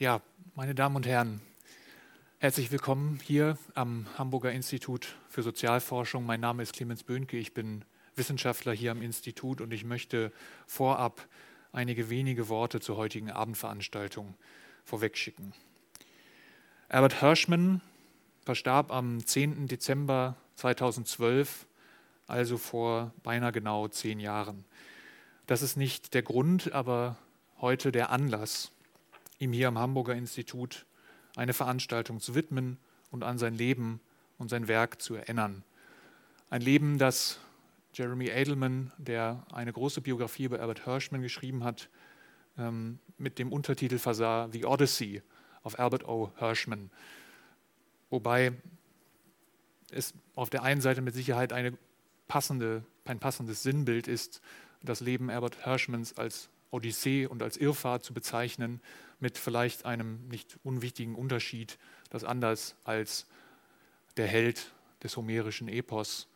Ja, meine Damen und Herren, herzlich willkommen hier am Hamburger Institut für Sozialforschung. Mein Name ist Clemens Böhnke, ich bin Wissenschaftler hier am Institut und ich möchte vorab einige wenige Worte zur heutigen Abendveranstaltung vorwegschicken. Albert Hirschman verstarb am 10. Dezember 2012, also vor beinahe genau zehn Jahren. Das ist nicht der Grund, aber heute der Anlass, ihm hier am Hamburger Institut eine Veranstaltung zu widmen und an sein Leben und sein Werk zu erinnern. Ein Leben, das Jeremy Edelman, der eine große Biografie über Albert Hirschman geschrieben hat, ähm, mit dem Untertitel versah The Odyssey of Albert O. Hirschman. Wobei es auf der einen Seite mit Sicherheit passende, ein passendes Sinnbild ist, das Leben Albert Hirschmans als Odyssee und als Irrfahrt zu bezeichnen, mit vielleicht einem nicht unwichtigen Unterschied, dass anders als der Held des homerischen Epos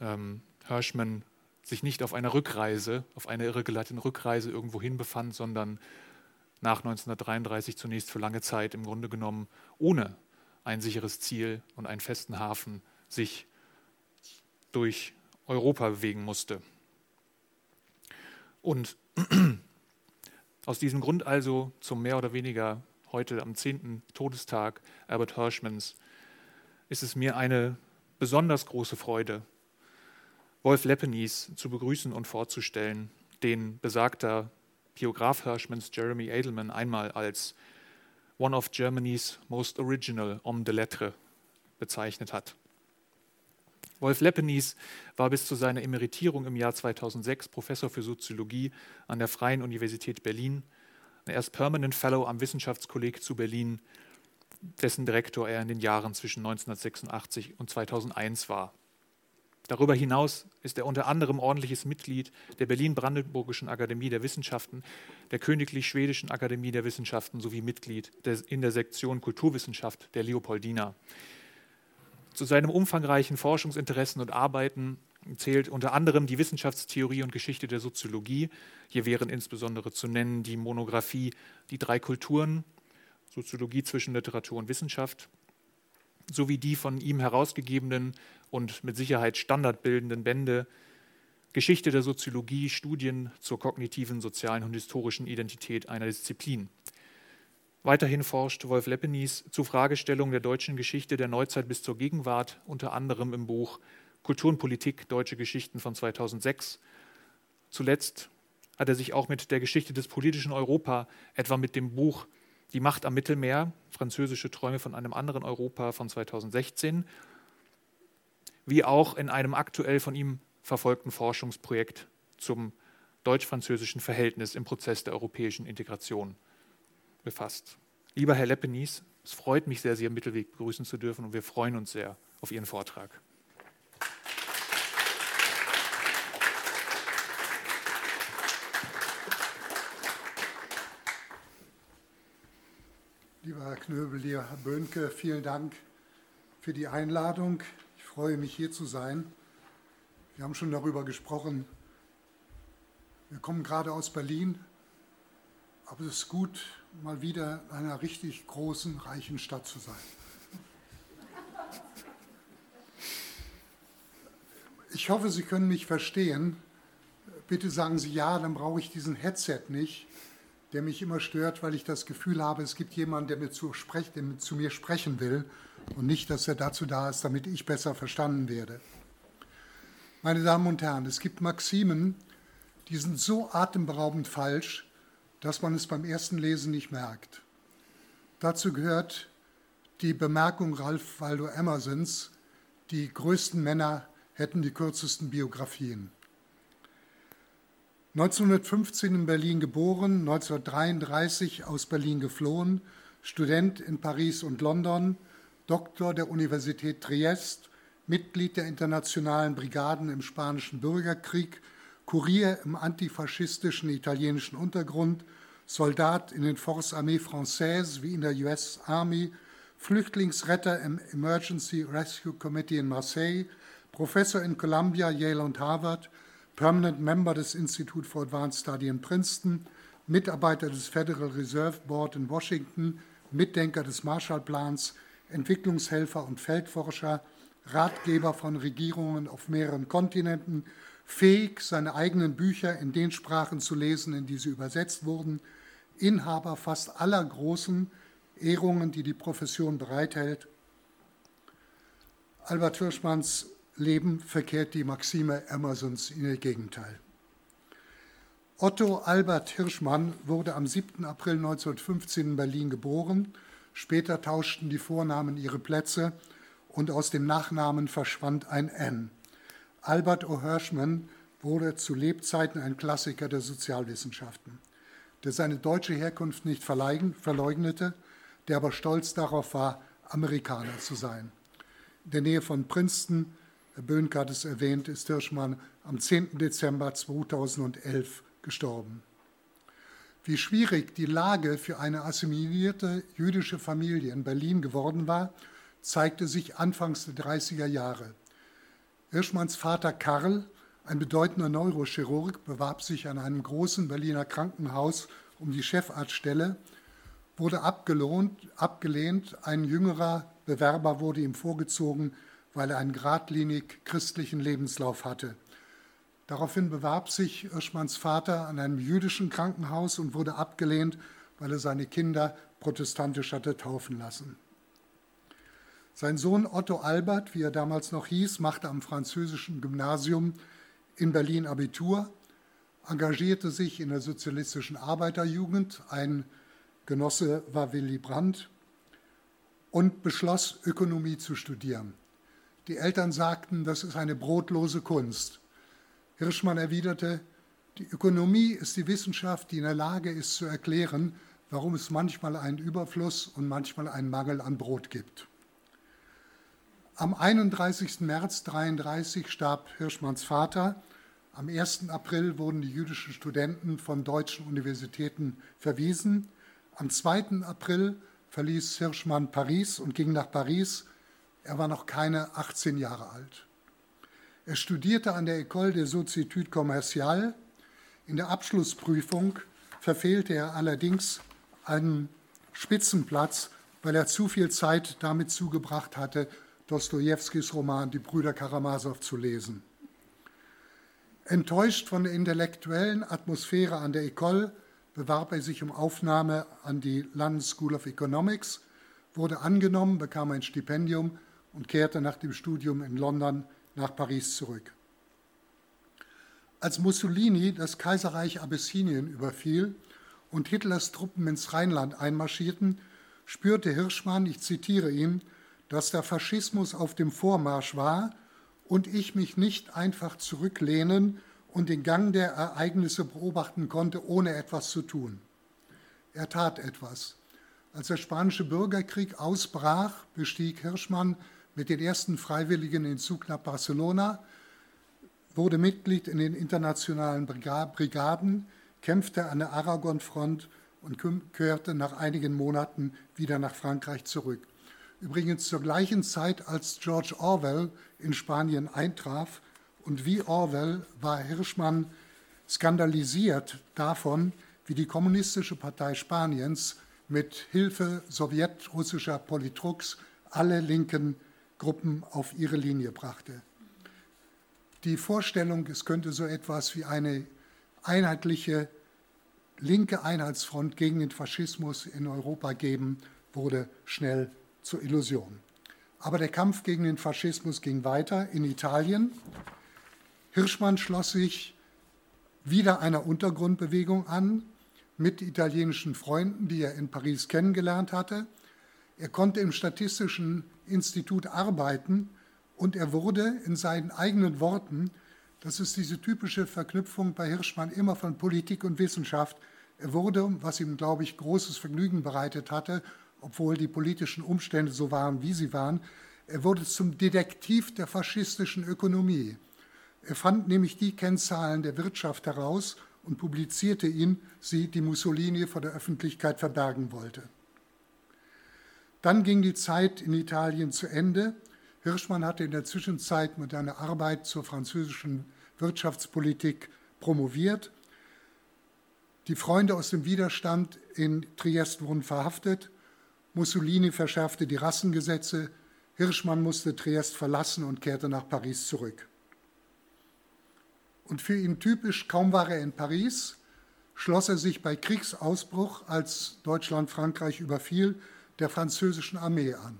ähm, Hirschman sich nicht auf einer Rückreise, auf einer irregeleiteten Rückreise irgendwohin befand, sondern nach 1933 zunächst für lange Zeit im Grunde genommen ohne ein sicheres Ziel und einen festen Hafen sich durch Europa bewegen musste. Und aus diesem Grund also zum mehr oder weniger heute am 10. Todestag Albert Hirschmans ist es mir eine besonders große Freude, Wolf Lepenies zu begrüßen und vorzustellen, den besagter Biograf Hirschmans Jeremy Edelman einmal als one of Germany's most original homme de lettres bezeichnet hat. Wolf Lepenies war bis zu seiner Emeritierung im Jahr 2006 Professor für Soziologie an der Freien Universität Berlin. Er ist Permanent Fellow am Wissenschaftskolleg zu Berlin, dessen Direktor er in den Jahren zwischen 1986 und 2001 war. Darüber hinaus ist er unter anderem ordentliches Mitglied der Berlin-Brandenburgischen Akademie der Wissenschaften, der Königlich Schwedischen Akademie der Wissenschaften sowie Mitglied in der Sektion Kulturwissenschaft der Leopoldina. Zu seinem umfangreichen Forschungsinteressen und Arbeiten zählt unter anderem die Wissenschaftstheorie und Geschichte der Soziologie. Hier wären insbesondere zu nennen die Monographie Die drei Kulturen, Soziologie zwischen Literatur und Wissenschaft, sowie die von ihm herausgegebenen und mit Sicherheit standardbildenden Bände Geschichte der Soziologie, Studien zur kognitiven, sozialen und historischen Identität einer Disziplin. Weiterhin forscht Wolf Lepenies zu Fragestellungen der deutschen Geschichte der Neuzeit bis zur Gegenwart, unter anderem im Buch Kultur und Politik, Deutsche Geschichten von 2006. Zuletzt hat er sich auch mit der Geschichte des politischen Europa, etwa mit dem Buch Die Macht am Mittelmeer, französische Träume von einem anderen Europa von 2016 wie auch in einem aktuell von ihm verfolgten Forschungsprojekt zum deutsch-französischen Verhältnis im Prozess der europäischen Integration befasst. Lieber Herr Lepenies, es freut mich sehr, Sie am Mittelweg begrüßen zu dürfen und wir freuen uns sehr auf Ihren Vortrag. Lieber Herr Knöbel, lieber Herr Böhnke, vielen Dank für die Einladung freue mich, hier zu sein. Wir haben schon darüber gesprochen. Wir kommen gerade aus Berlin, aber es ist gut, mal wieder in einer richtig großen, reichen Stadt zu sein. Ich hoffe, Sie können mich verstehen. Bitte sagen Sie ja, dann brauche ich diesen Headset nicht, der mich immer stört, weil ich das Gefühl habe, es gibt jemanden, der, mir zu, der zu mir sprechen will und nicht, dass er dazu da ist, damit ich besser verstanden werde. Meine Damen und Herren, es gibt Maximen, die sind so atemberaubend falsch, dass man es beim ersten Lesen nicht merkt. Dazu gehört die Bemerkung Ralph Waldo Emersons, die größten Männer hätten die kürzesten Biografien. 1915 in Berlin geboren, 1933 aus Berlin geflohen, Student in Paris und London, Doktor der Universität Triest, Mitglied der Internationalen Brigaden im Spanischen Bürgerkrieg, Kurier im antifaschistischen italienischen Untergrund, Soldat in den Forces Armée Française wie in der US Army, Flüchtlingsretter im Emergency Rescue Committee in Marseille, Professor in Columbia, Yale und Harvard, Permanent Member des Institute for Advanced Study in Princeton, Mitarbeiter des Federal Reserve Board in Washington, Mitdenker des Marshallplans, Entwicklungshelfer und Feldforscher, Ratgeber von Regierungen auf mehreren Kontinenten, fähig, seine eigenen Bücher in den Sprachen zu lesen, in die sie übersetzt wurden, Inhaber fast aller großen Ehrungen, die die Profession bereithält. Albert Hirschmanns Leben verkehrt die Maxime Emersons in ihr Gegenteil. Otto Albert Hirschmann wurde am 7. April 1915 in Berlin geboren. Später tauschten die Vornamen ihre Plätze und aus dem Nachnamen verschwand ein N. Albert O. Hirschman wurde zu Lebzeiten ein Klassiker der Sozialwissenschaften, der seine deutsche Herkunft nicht verleugnete, der aber stolz darauf war, Amerikaner zu sein. In der Nähe von Princeton, Herr Böhnke hat es erwähnt, ist Hirschmann am 10. Dezember 2011 gestorben. Wie schwierig die Lage für eine assimilierte jüdische Familie in Berlin geworden war, zeigte sich anfangs der 30er Jahre. Hirschmanns Vater Karl, ein bedeutender Neurochirurg, bewarb sich an einem großen Berliner Krankenhaus um die Chefarztstelle, wurde abgelehnt. Ein jüngerer Bewerber wurde ihm vorgezogen, weil er einen geradlinig christlichen Lebenslauf hatte. Daraufhin bewarb sich Hirschmanns Vater an einem jüdischen Krankenhaus und wurde abgelehnt, weil er seine Kinder protestantisch hatte taufen lassen. Sein Sohn Otto Albert, wie er damals noch hieß, machte am französischen Gymnasium in Berlin Abitur, engagierte sich in der sozialistischen Arbeiterjugend, ein Genosse war Willy Brandt, und beschloss, Ökonomie zu studieren. Die Eltern sagten, das ist eine brotlose Kunst. Hirschmann erwiderte, die Ökonomie ist die Wissenschaft, die in der Lage ist zu erklären, warum es manchmal einen Überfluss und manchmal einen Mangel an Brot gibt. Am 31. März 1933 starb Hirschmanns Vater. Am 1. April wurden die jüdischen Studenten von deutschen Universitäten verwiesen. Am 2. April verließ Hirschmann Paris und ging nach Paris. Er war noch keine 18 Jahre alt. Er studierte an der École des Hautes Commerciales. In der Abschlussprüfung verfehlte er allerdings einen Spitzenplatz, weil er zu viel Zeit damit zugebracht hatte, Dostojewskis Roman Die Brüder Karamasow zu lesen. Enttäuscht von der intellektuellen Atmosphäre an der École bewarb er sich um Aufnahme an die London School of Economics, wurde angenommen, bekam ein Stipendium und kehrte nach dem Studium in London nach Paris zurück. Als Mussolini das Kaiserreich Abyssinien überfiel und Hitlers Truppen ins Rheinland einmarschierten, spürte Hirschmann, ich zitiere ihn, dass der Faschismus auf dem Vormarsch war und ich mich nicht einfach zurücklehnen und den Gang der Ereignisse beobachten konnte, ohne etwas zu tun. Er tat etwas. Als der spanische Bürgerkrieg ausbrach, bestieg Hirschmann mit den ersten Freiwilligen den Zug nach Barcelona, wurde Mitglied in den internationalen Brigaden, kämpfte an der Aragon-Front und kehrte nach einigen Monaten wieder nach Frankreich zurück. Übrigens zur gleichen Zeit, als George Orwell in Spanien eintraf. Und wie Orwell war Hirschmann skandalisiert davon, wie die Kommunistische Partei Spaniens mit Hilfe sowjetrussischer Politruks alle linken Gruppen auf ihre Linie brachte. Die Vorstellung, es könnte so etwas wie eine einheitliche linke Einheitsfront gegen den Faschismus in Europa geben, wurde schnell zur Illusion. Aber der Kampf gegen den Faschismus ging weiter in Italien. Hirschmann schloss sich wieder einer Untergrundbewegung an mit italienischen Freunden, die er in Paris kennengelernt hatte. Er konnte im Statistischen Institut arbeiten und er wurde in seinen eigenen Worten, das ist diese typische Verknüpfung bei Hirschmann immer von Politik und Wissenschaft, er wurde, was ihm, glaube ich, großes Vergnügen bereitet hatte, obwohl die politischen Umstände so waren, wie sie waren, er wurde zum Detektiv der faschistischen Ökonomie. Er fand nämlich die Kennzahlen der Wirtschaft heraus und publizierte ihn, sie, die Mussolini vor der Öffentlichkeit verbergen wollte. Dann ging die Zeit in Italien zu Ende. Hirschmann hatte in der Zwischenzeit mit einer Arbeit zur französischen Wirtschaftspolitik promoviert. Die Freunde aus dem Widerstand in Triest wurden verhaftet. Mussolini verschärfte die Rassengesetze. Hirschmann musste Triest verlassen und kehrte nach Paris zurück. Und für ihn typisch, kaum war er in Paris, schloss er sich bei Kriegsausbruch, als Deutschland Frankreich überfiel, der französischen Armee an.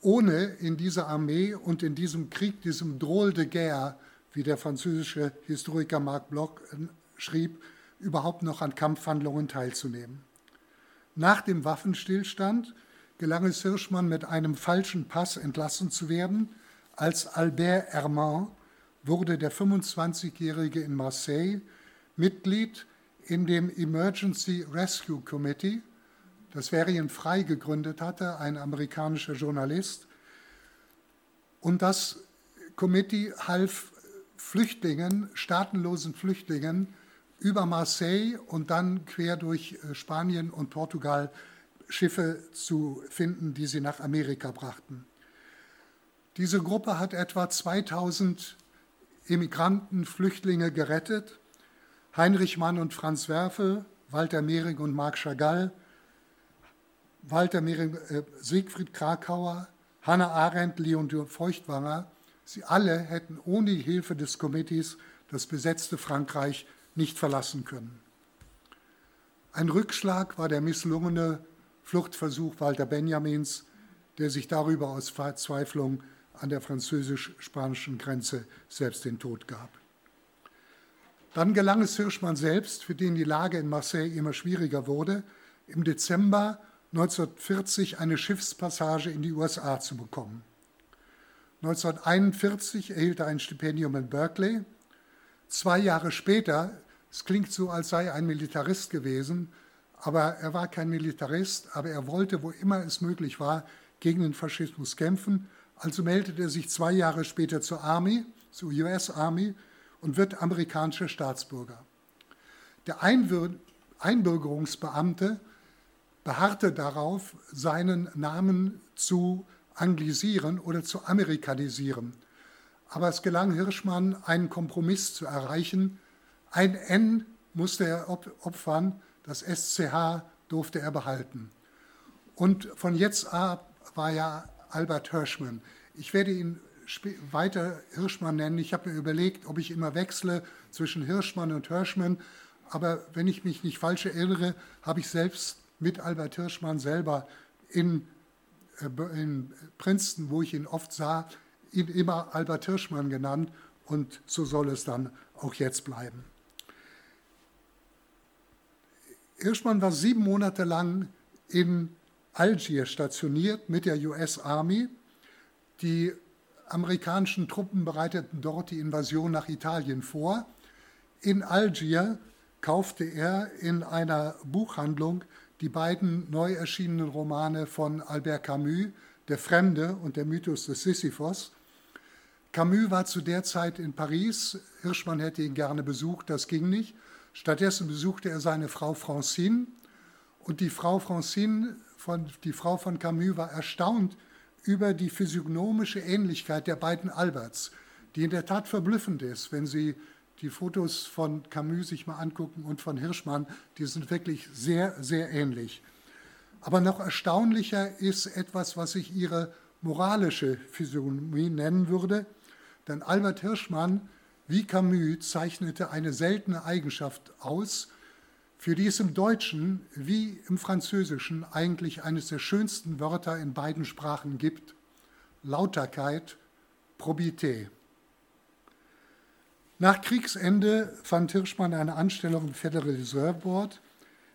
Ohne in dieser Armee und in diesem Krieg, diesem Drôle de guerre, wie der französische Historiker Marc Bloch äh, schrieb, überhaupt noch an Kampfhandlungen teilzunehmen. Nach dem Waffenstillstand gelang es Hirschmann mit einem falschen Pass entlassen zu werden. Als Albert Hermann wurde der 25-Jährige in Marseille Mitglied in dem Emergency Rescue Committee, das Verien Frei gegründet hatte, ein amerikanischer Journalist. Und das Committee half Flüchtlingen, staatenlosen Flüchtlingen, über Marseille und dann quer durch äh, Spanien und Portugal Schiffe zu finden, die sie nach Amerika brachten. Diese Gruppe hat etwa 2000 Immigranten, Flüchtlinge gerettet. Heinrich Mann und Franz Werfel, Walter Mehring und Marc Chagall, Walter Mehring, äh, Siegfried Krakauer, Hannah Arendt, Leon Feuchtwanger, sie alle hätten ohne die Hilfe des Committees das besetzte Frankreich nicht verlassen können. Ein Rückschlag war der misslungene Fluchtversuch Walter Benjamins, der sich darüber aus Verzweiflung an der französisch-spanischen Grenze selbst den Tod gab. Dann gelang es Hirschmann selbst, für den die Lage in Marseille immer schwieriger wurde, im Dezember 1940 eine Schiffspassage in die USA zu bekommen. 1941 erhielt er ein Stipendium in Berkeley. Zwei Jahre später es klingt so, als sei er ein Militarist gewesen, aber er war kein Militarist, aber er wollte, wo immer es möglich war, gegen den Faschismus kämpfen. Also meldete er sich zwei Jahre später zur Army, zur US Army und wird amerikanischer Staatsbürger. Der Einbürgerungsbeamte beharrte darauf, seinen Namen zu anglisieren oder zu amerikanisieren. Aber es gelang Hirschmann, einen Kompromiss zu erreichen, ein N musste er opfern, das SCH durfte er behalten. Und von jetzt ab war ja Albert Hirschmann. Ich werde ihn weiter Hirschmann nennen. Ich habe mir überlegt, ob ich immer wechsle zwischen Hirschmann und Hirschmann. Aber wenn ich mich nicht falsch erinnere, habe ich selbst mit Albert Hirschmann selber in, äh, in Princeton, wo ich ihn oft sah, ihn immer Albert Hirschmann genannt. Und so soll es dann auch jetzt bleiben. Hirschmann war sieben Monate lang in Algier stationiert mit der US Army. Die amerikanischen Truppen bereiteten dort die Invasion nach Italien vor. In Algier kaufte er in einer Buchhandlung die beiden neu erschienenen Romane von Albert Camus, Der Fremde und der Mythos des Sisyphos. Camus war zu der Zeit in Paris. Hirschmann hätte ihn gerne besucht, das ging nicht. Stattdessen besuchte er seine Frau Francine und die Frau Francine, von, die Frau von Camus, war erstaunt über die physiognomische Ähnlichkeit der beiden Alberts, die in der Tat verblüffend ist, wenn Sie die Fotos von Camus sich mal angucken und von Hirschmann, die sind wirklich sehr, sehr ähnlich. Aber noch erstaunlicher ist etwas, was ich ihre moralische Physiognomie nennen würde, denn Albert Hirschmann wie Camus zeichnete eine seltene Eigenschaft aus, für die es im Deutschen wie im Französischen eigentlich eines der schönsten Wörter in beiden Sprachen gibt, Lauterkeit, Probité. Nach Kriegsende fand Hirschmann eine Anstellung im Federal Reserve Board.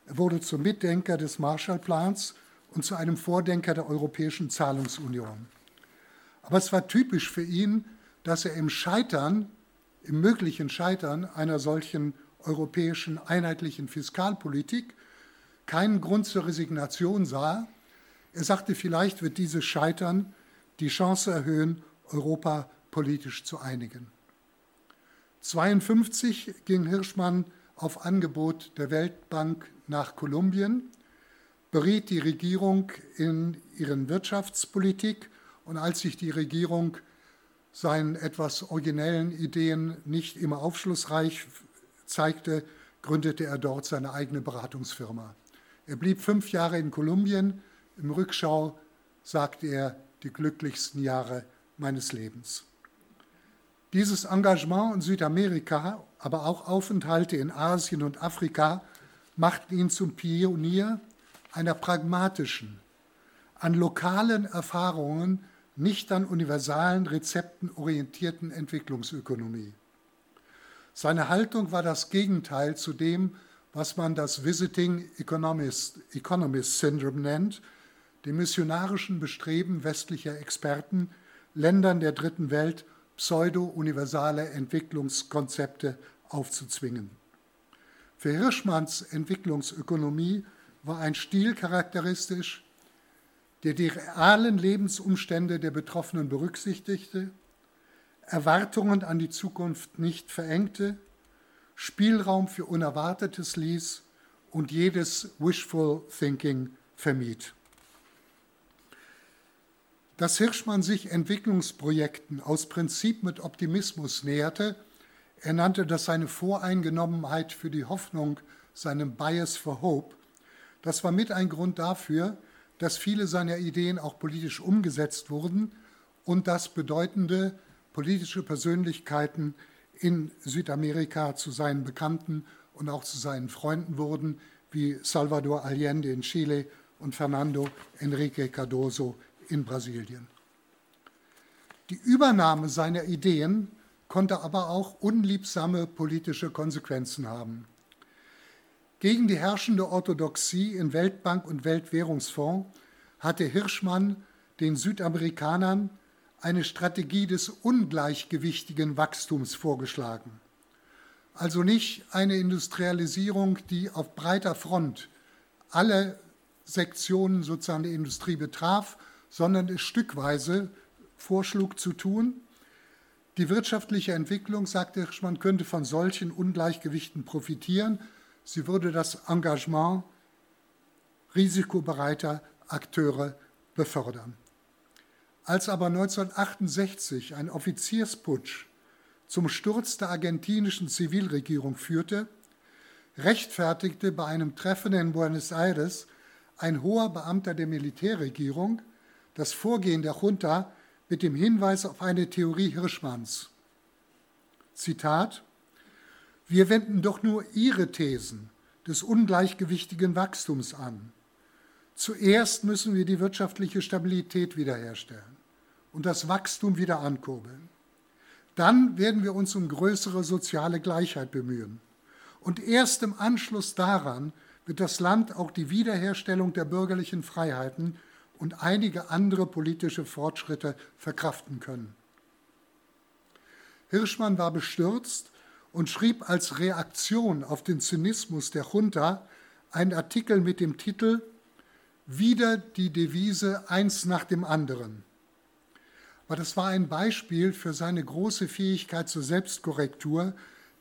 Er wurde zum Mitdenker des Marshallplans und zu einem Vordenker der Europäischen Zahlungsunion. Aber es war typisch für ihn, dass er im Scheitern im möglichen Scheitern einer solchen europäischen einheitlichen Fiskalpolitik keinen Grund zur Resignation sah. Er sagte, vielleicht wird dieses Scheitern die Chance erhöhen, Europa politisch zu einigen. 1952 ging Hirschmann auf Angebot der Weltbank nach Kolumbien, beriet die Regierung in ihren Wirtschaftspolitik und als sich die Regierung seinen etwas originellen Ideen nicht immer aufschlussreich zeigte, gründete er dort seine eigene Beratungsfirma. Er blieb fünf Jahre in Kolumbien. Im Rückschau sagte er, die glücklichsten Jahre meines Lebens. Dieses Engagement in Südamerika, aber auch Aufenthalte in Asien und Afrika machten ihn zum Pionier einer pragmatischen, an lokalen Erfahrungen, nicht an universalen Rezepten orientierten Entwicklungsökonomie. Seine Haltung war das Gegenteil zu dem, was man das Visiting Economist, Economist Syndrome nennt, dem missionarischen Bestreben westlicher Experten, Ländern der dritten Welt pseudo-universale Entwicklungskonzepte aufzuzwingen. Für Hirschmanns Entwicklungsökonomie war ein Stil charakteristisch, der die realen Lebensumstände der Betroffenen berücksichtigte, Erwartungen an die Zukunft nicht verengte, Spielraum für Unerwartetes ließ und jedes Wishful Thinking vermied. Dass Hirschmann sich Entwicklungsprojekten aus Prinzip mit Optimismus näherte, er nannte das seine Voreingenommenheit für die Hoffnung, seinem Bias for Hope, das war mit ein Grund dafür, dass viele seiner Ideen auch politisch umgesetzt wurden und dass bedeutende politische Persönlichkeiten in Südamerika zu seinen Bekannten und auch zu seinen Freunden wurden, wie Salvador Allende in Chile und Fernando Enrique Cardoso in Brasilien. Die Übernahme seiner Ideen konnte aber auch unliebsame politische Konsequenzen haben. Gegen die herrschende Orthodoxie in Weltbank und Weltwährungsfonds hatte Hirschmann den Südamerikanern eine Strategie des ungleichgewichtigen Wachstums vorgeschlagen. Also nicht eine Industrialisierung, die auf breiter Front alle Sektionen sozusagen der Industrie betraf, sondern es stückweise vorschlug zu tun. Die wirtschaftliche Entwicklung, sagte Hirschmann, könnte von solchen Ungleichgewichten profitieren. Sie würde das Engagement risikobereiter Akteure befördern. Als aber 1968 ein Offiziersputsch zum Sturz der argentinischen Zivilregierung führte, rechtfertigte bei einem Treffen in Buenos Aires ein hoher Beamter der Militärregierung das Vorgehen der Junta mit dem Hinweis auf eine Theorie Hirschmanns. Zitat, wir wenden doch nur Ihre Thesen des ungleichgewichtigen Wachstums an. Zuerst müssen wir die wirtschaftliche Stabilität wiederherstellen und das Wachstum wieder ankurbeln. Dann werden wir uns um größere soziale Gleichheit bemühen. Und erst im Anschluss daran wird das Land auch die Wiederherstellung der bürgerlichen Freiheiten und einige andere politische Fortschritte verkraften können. Hirschmann war bestürzt und schrieb als Reaktion auf den Zynismus der Junta einen Artikel mit dem Titel Wieder die Devise eins nach dem anderen. Aber das war ein Beispiel für seine große Fähigkeit zur Selbstkorrektur,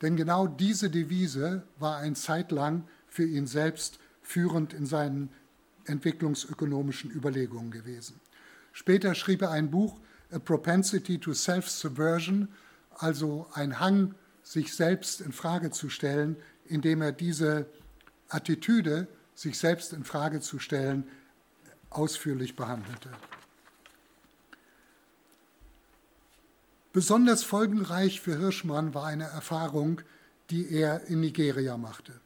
denn genau diese Devise war ein Zeitlang für ihn selbst führend in seinen entwicklungsökonomischen Überlegungen gewesen. Später schrieb er ein Buch, A Propensity to Self-Subversion, also ein Hang, sich selbst in Frage zu stellen, indem er diese Attitüde, sich selbst in Frage zu stellen, ausführlich behandelte. Besonders folgenreich für Hirschmann war eine Erfahrung, die er in Nigeria machte.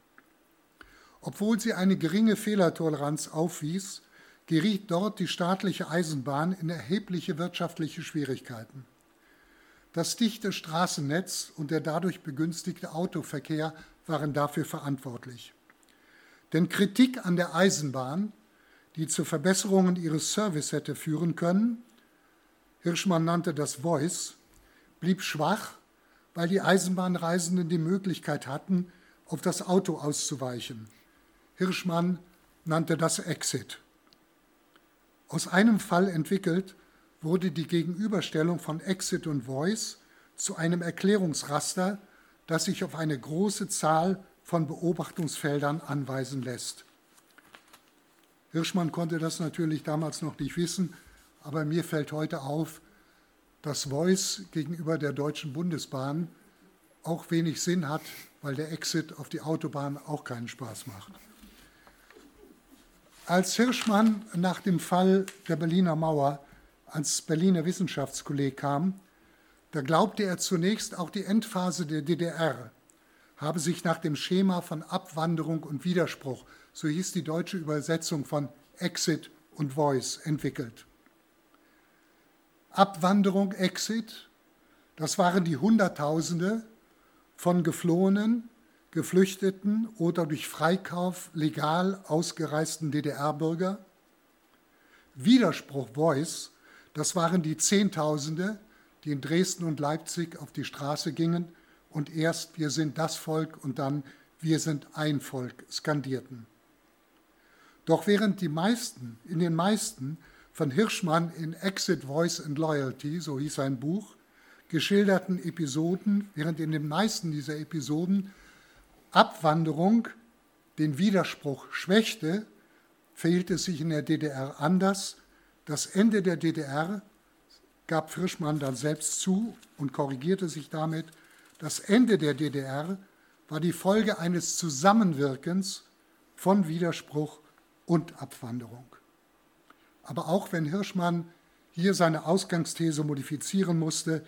Obwohl sie eine geringe Fehlertoleranz aufwies, geriet dort die staatliche Eisenbahn in erhebliche wirtschaftliche Schwierigkeiten. Das dichte Straßennetz und der dadurch begünstigte Autoverkehr waren dafür verantwortlich. Denn Kritik an der Eisenbahn, die zu Verbesserungen ihres Service hätte führen können, Hirschmann nannte das Voice, blieb schwach, weil die Eisenbahnreisenden die Möglichkeit hatten, auf das Auto auszuweichen. Hirschmann nannte das Exit. Aus einem Fall entwickelt wurde die Gegenüberstellung von Exit und Voice zu einem Erklärungsraster, das sich auf eine große Zahl von Beobachtungsfeldern anweisen lässt. Hirschmann konnte das natürlich damals noch nicht wissen, aber mir fällt heute auf, dass Voice gegenüber der Deutschen Bundesbahn auch wenig Sinn hat, weil der Exit auf die Autobahn auch keinen Spaß macht. Als Hirschmann nach dem Fall der Berliner Mauer ans Berliner Wissenschaftskolleg kam, da glaubte er zunächst auch die Endphase der DDR habe sich nach dem Schema von Abwanderung und Widerspruch, so hieß die deutsche Übersetzung von Exit und Voice, entwickelt. Abwanderung, Exit, das waren die Hunderttausende von geflohenen, geflüchteten oder durch Freikauf legal ausgereisten DDR-Bürger. Widerspruch, Voice, das waren die Zehntausende, die in Dresden und Leipzig auf die Straße gingen und erst wir sind das Volk und dann wir sind ein Volk skandierten. Doch während die meisten, in den meisten von Hirschmann in Exit Voice and Loyalty, so hieß sein Buch, geschilderten Episoden, während in den meisten dieser Episoden Abwanderung den Widerspruch schwächte, verhielt es sich in der DDR anders. Das Ende der DDR gab Frischmann dann selbst zu und korrigierte sich damit. Das Ende der DDR war die Folge eines Zusammenwirkens von Widerspruch und Abwanderung. Aber auch wenn Hirschmann hier seine Ausgangsthese modifizieren musste,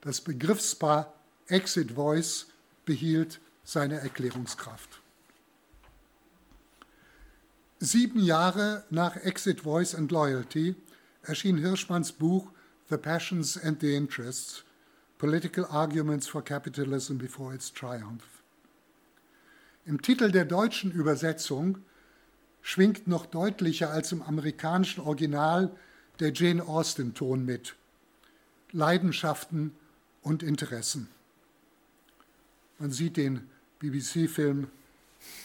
das Begriffspaar Exit Voice behielt seine Erklärungskraft. Sieben Jahre nach Exit Voice and Loyalty erschien Hirschmanns Buch The Passions and the Interests, Political Arguments for Capitalism Before Its Triumph. Im Titel der deutschen Übersetzung schwingt noch deutlicher als im amerikanischen Original der Jane Austen-Ton mit. Leidenschaften und Interessen. Man sieht den BBC-Film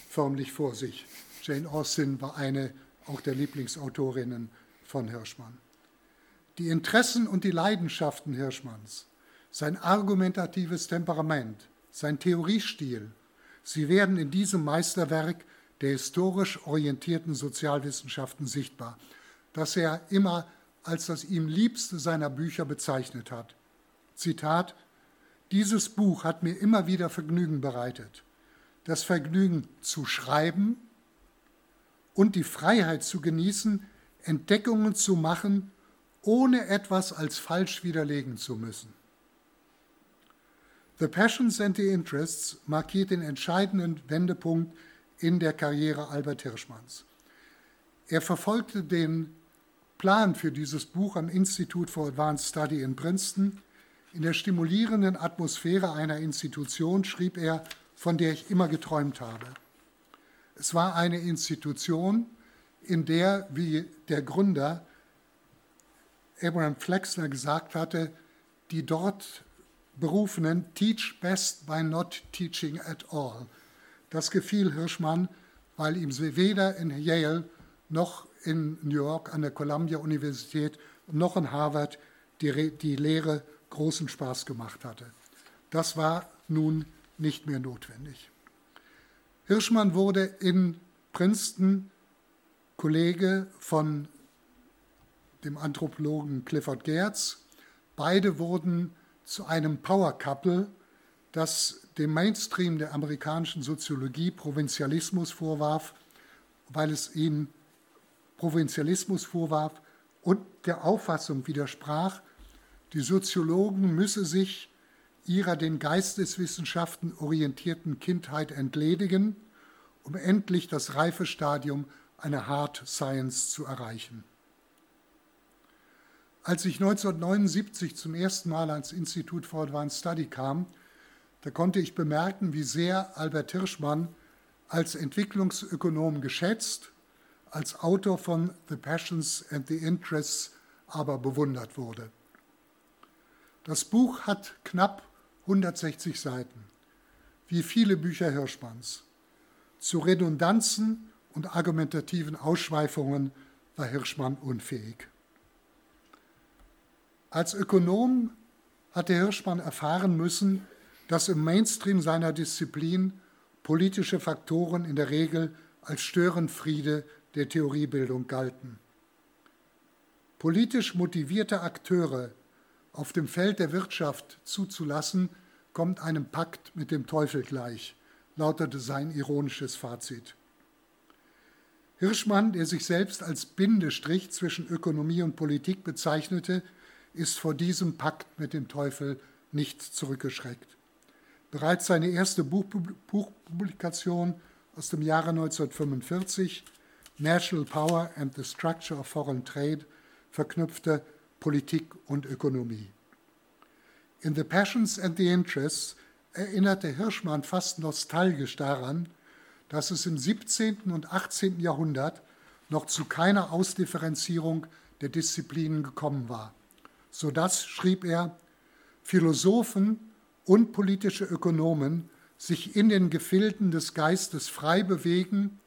förmlich vor sich. Jane Austen war eine auch der Lieblingsautorinnen von Hirschmann. Die Interessen und die Leidenschaften Hirschmanns, sein argumentatives Temperament, sein Theoriestil, sie werden in diesem Meisterwerk der historisch orientierten Sozialwissenschaften sichtbar, das er immer als das ihm liebste seiner Bücher bezeichnet hat. Zitat, dieses Buch hat mir immer wieder Vergnügen bereitet. Das Vergnügen zu schreiben und die Freiheit zu genießen, Entdeckungen zu machen, ohne etwas als falsch widerlegen zu müssen. The Passions and the Interests markiert den entscheidenden Wendepunkt in der Karriere Albert Hirschmanns. Er verfolgte den Plan für dieses Buch am Institute for Advanced Study in Princeton. In der stimulierenden Atmosphäre einer Institution schrieb er, von der ich immer geträumt habe. Es war eine Institution, in der, wie der Gründer Abraham Flexner gesagt hatte, die dort Berufenen teach best by not teaching at all. Das gefiel Hirschmann, weil ihm weder in Yale noch in New York an der Columbia Universität noch in Harvard die, die Lehre großen Spaß gemacht hatte. Das war nun nicht mehr notwendig. Hirschmann wurde in Princeton Kollege von dem Anthropologen Clifford Geertz. Beide wurden zu einem Power Couple, das dem Mainstream der amerikanischen Soziologie Provinzialismus vorwarf, weil es ihnen Provinzialismus vorwarf und der Auffassung widersprach, die Soziologen müsse sich ihrer den Geisteswissenschaften orientierten Kindheit entledigen, um endlich das reife Stadium einer Hard Science zu erreichen. Als ich 1979 zum ersten Mal ans Institut for Advanced Study kam, da konnte ich bemerken, wie sehr Albert Hirschmann als Entwicklungsökonom geschätzt, als Autor von The Passions and the Interests aber bewundert wurde. Das Buch hat knapp 160 Seiten, wie viele Bücher Hirschmanns. Zu Redundanzen und argumentativen Ausschweifungen war Hirschmann unfähig. Als Ökonom hatte Hirschmann erfahren müssen, dass im Mainstream seiner Disziplin politische Faktoren in der Regel als Störenfriede der Theoriebildung galten. Politisch motivierte Akteure auf dem Feld der Wirtschaft zuzulassen, kommt einem Pakt mit dem Teufel gleich, lautete sein ironisches Fazit. Hirschmann, der sich selbst als Bindestrich zwischen Ökonomie und Politik bezeichnete, ist vor diesem Pakt mit dem Teufel nicht zurückgeschreckt. Bereits seine erste Buchpublikation aus dem Jahre 1945, National Power and the Structure of Foreign Trade, verknüpfte Politik und Ökonomie. In The Passions and the Interests erinnerte Hirschmann fast nostalgisch daran, dass es im 17. und 18. Jahrhundert noch zu keiner Ausdifferenzierung der Disziplinen gekommen war, sodass, schrieb er, Philosophen und politische Ökonomen sich in den Gefilden des Geistes frei bewegen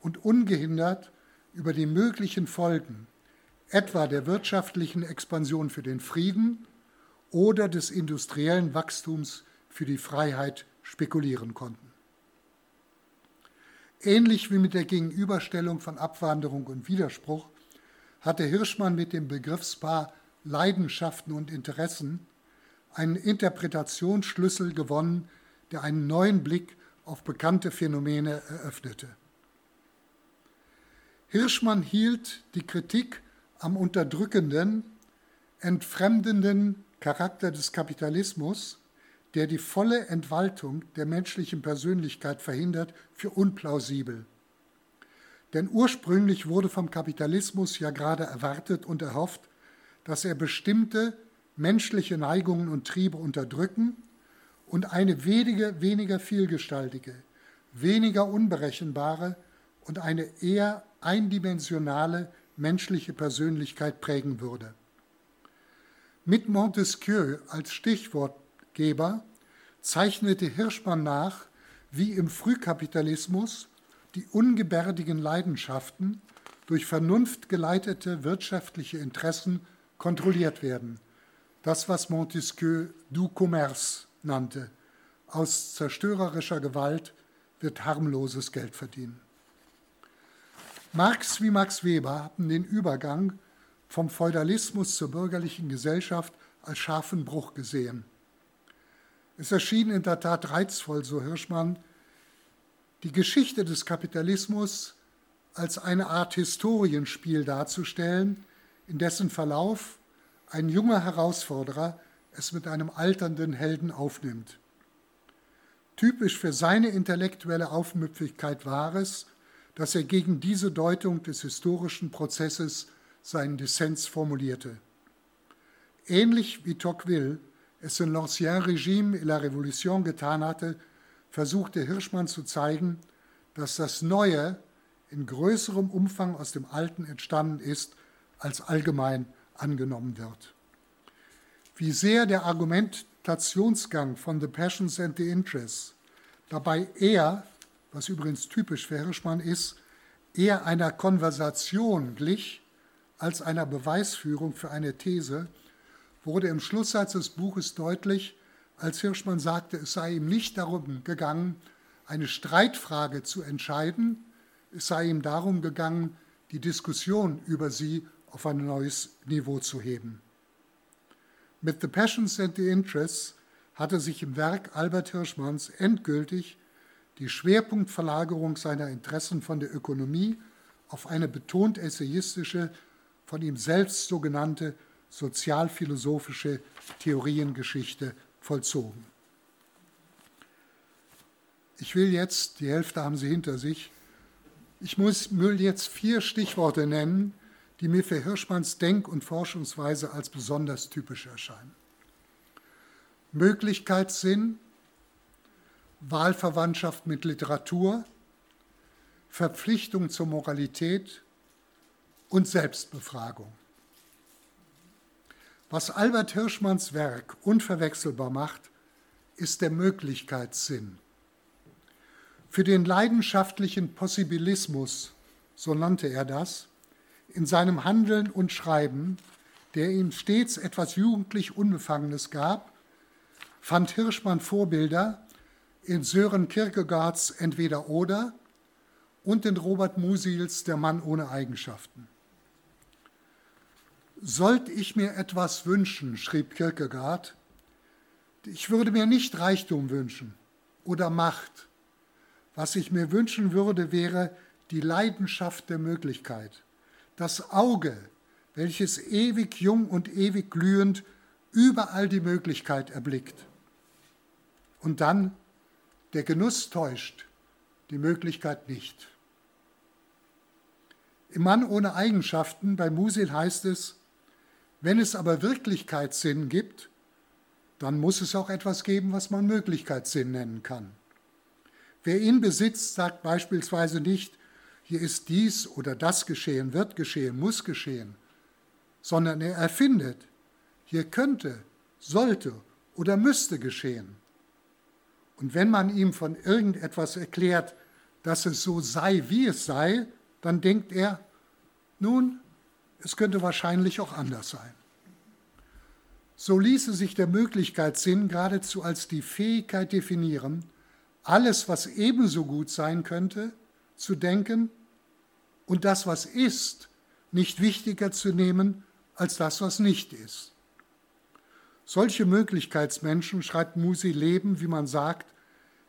und ungehindert über die möglichen Folgen, etwa der wirtschaftlichen Expansion für den Frieden oder des industriellen Wachstums für die Freiheit spekulieren konnten. Ähnlich wie mit der Gegenüberstellung von Abwanderung und Widerspruch hatte Hirschmann mit dem Begriffspaar Leidenschaften und Interessen einen Interpretationsschlüssel gewonnen, der einen neuen Blick auf bekannte Phänomene eröffnete. Hirschmann hielt die Kritik am unterdrückenden, entfremdenden Charakter des Kapitalismus der die volle Entfaltung der menschlichen Persönlichkeit verhindert, für unplausibel. Denn ursprünglich wurde vom Kapitalismus ja gerade erwartet und erhofft, dass er bestimmte menschliche Neigungen und Triebe unterdrücken und eine weniger, weniger vielgestaltige, weniger unberechenbare und eine eher eindimensionale menschliche Persönlichkeit prägen würde. Mit Montesquieu als Stichwort Geber, zeichnete Hirschmann nach, wie im Frühkapitalismus die ungebärdigen Leidenschaften durch vernunftgeleitete wirtschaftliche Interessen kontrolliert werden. Das, was Montesquieu du Commerce nannte. Aus zerstörerischer Gewalt wird harmloses Geld verdienen. Marx wie Max Weber hatten den Übergang vom Feudalismus zur bürgerlichen Gesellschaft als scharfen Bruch gesehen. Es erschien in der Tat reizvoll, so Hirschmann, die Geschichte des Kapitalismus als eine Art Historienspiel darzustellen, in dessen Verlauf ein junger Herausforderer es mit einem alternden Helden aufnimmt. Typisch für seine intellektuelle Aufmüpfigkeit war es, dass er gegen diese Deutung des historischen Prozesses seinen Dissens formulierte. Ähnlich wie Tocqueville es in L'Ancien Régime et la Révolution getan hatte, versuchte Hirschmann zu zeigen, dass das Neue in größerem Umfang aus dem Alten entstanden ist, als allgemein angenommen wird. Wie sehr der Argumentationsgang von The Passions and the Interests dabei eher, was übrigens typisch für Hirschmann ist, eher einer Konversation glich als einer Beweisführung für eine These, wurde im Schlusssatz des Buches deutlich, als Hirschmann sagte, es sei ihm nicht darum gegangen, eine Streitfrage zu entscheiden, es sei ihm darum gegangen, die Diskussion über sie auf ein neues Niveau zu heben. Mit The Passions and the Interests hatte sich im Werk Albert Hirschmanns endgültig die Schwerpunktverlagerung seiner Interessen von der Ökonomie auf eine betont essayistische, von ihm selbst sogenannte sozialphilosophische Theoriengeschichte vollzogen. Ich will jetzt, die Hälfte haben Sie hinter sich, ich muss, will jetzt vier Stichworte nennen, die mir für Hirschmanns Denk- und Forschungsweise als besonders typisch erscheinen. Möglichkeitssinn, Wahlverwandtschaft mit Literatur, Verpflichtung zur Moralität und Selbstbefragung. Was Albert Hirschmanns Werk unverwechselbar macht, ist der Möglichkeitssinn. Für den leidenschaftlichen Possibilismus, so nannte er das, in seinem Handeln und Schreiben, der ihm stets etwas jugendlich Unbefangenes gab, fand Hirschmann Vorbilder in Sören Kierkegaards Entweder oder und in Robert Musils Der Mann ohne Eigenschaften. Sollte ich mir etwas wünschen, schrieb Kierkegaard, Ich würde mir nicht Reichtum wünschen oder Macht. Was ich mir wünschen würde, wäre die Leidenschaft der Möglichkeit, das Auge, welches ewig jung und ewig glühend überall die Möglichkeit erblickt. Und dann, der Genuss täuscht, die Möglichkeit nicht. Im Mann ohne Eigenschaften bei Musil heißt es, wenn es aber Wirklichkeitssinn gibt, dann muss es auch etwas geben, was man Möglichkeitssinn nennen kann. Wer ihn besitzt, sagt beispielsweise nicht, hier ist dies oder das geschehen, wird geschehen, muss geschehen, sondern er erfindet, hier könnte, sollte oder müsste geschehen. Und wenn man ihm von irgendetwas erklärt, dass es so sei, wie es sei, dann denkt er, nun, es könnte wahrscheinlich auch anders sein. So ließe sich der Möglichkeitssinn geradezu als die Fähigkeit definieren, alles, was ebenso gut sein könnte, zu denken und das, was ist, nicht wichtiger zu nehmen als das, was nicht ist. Solche Möglichkeitsmenschen, schreibt Musi, leben, wie man sagt,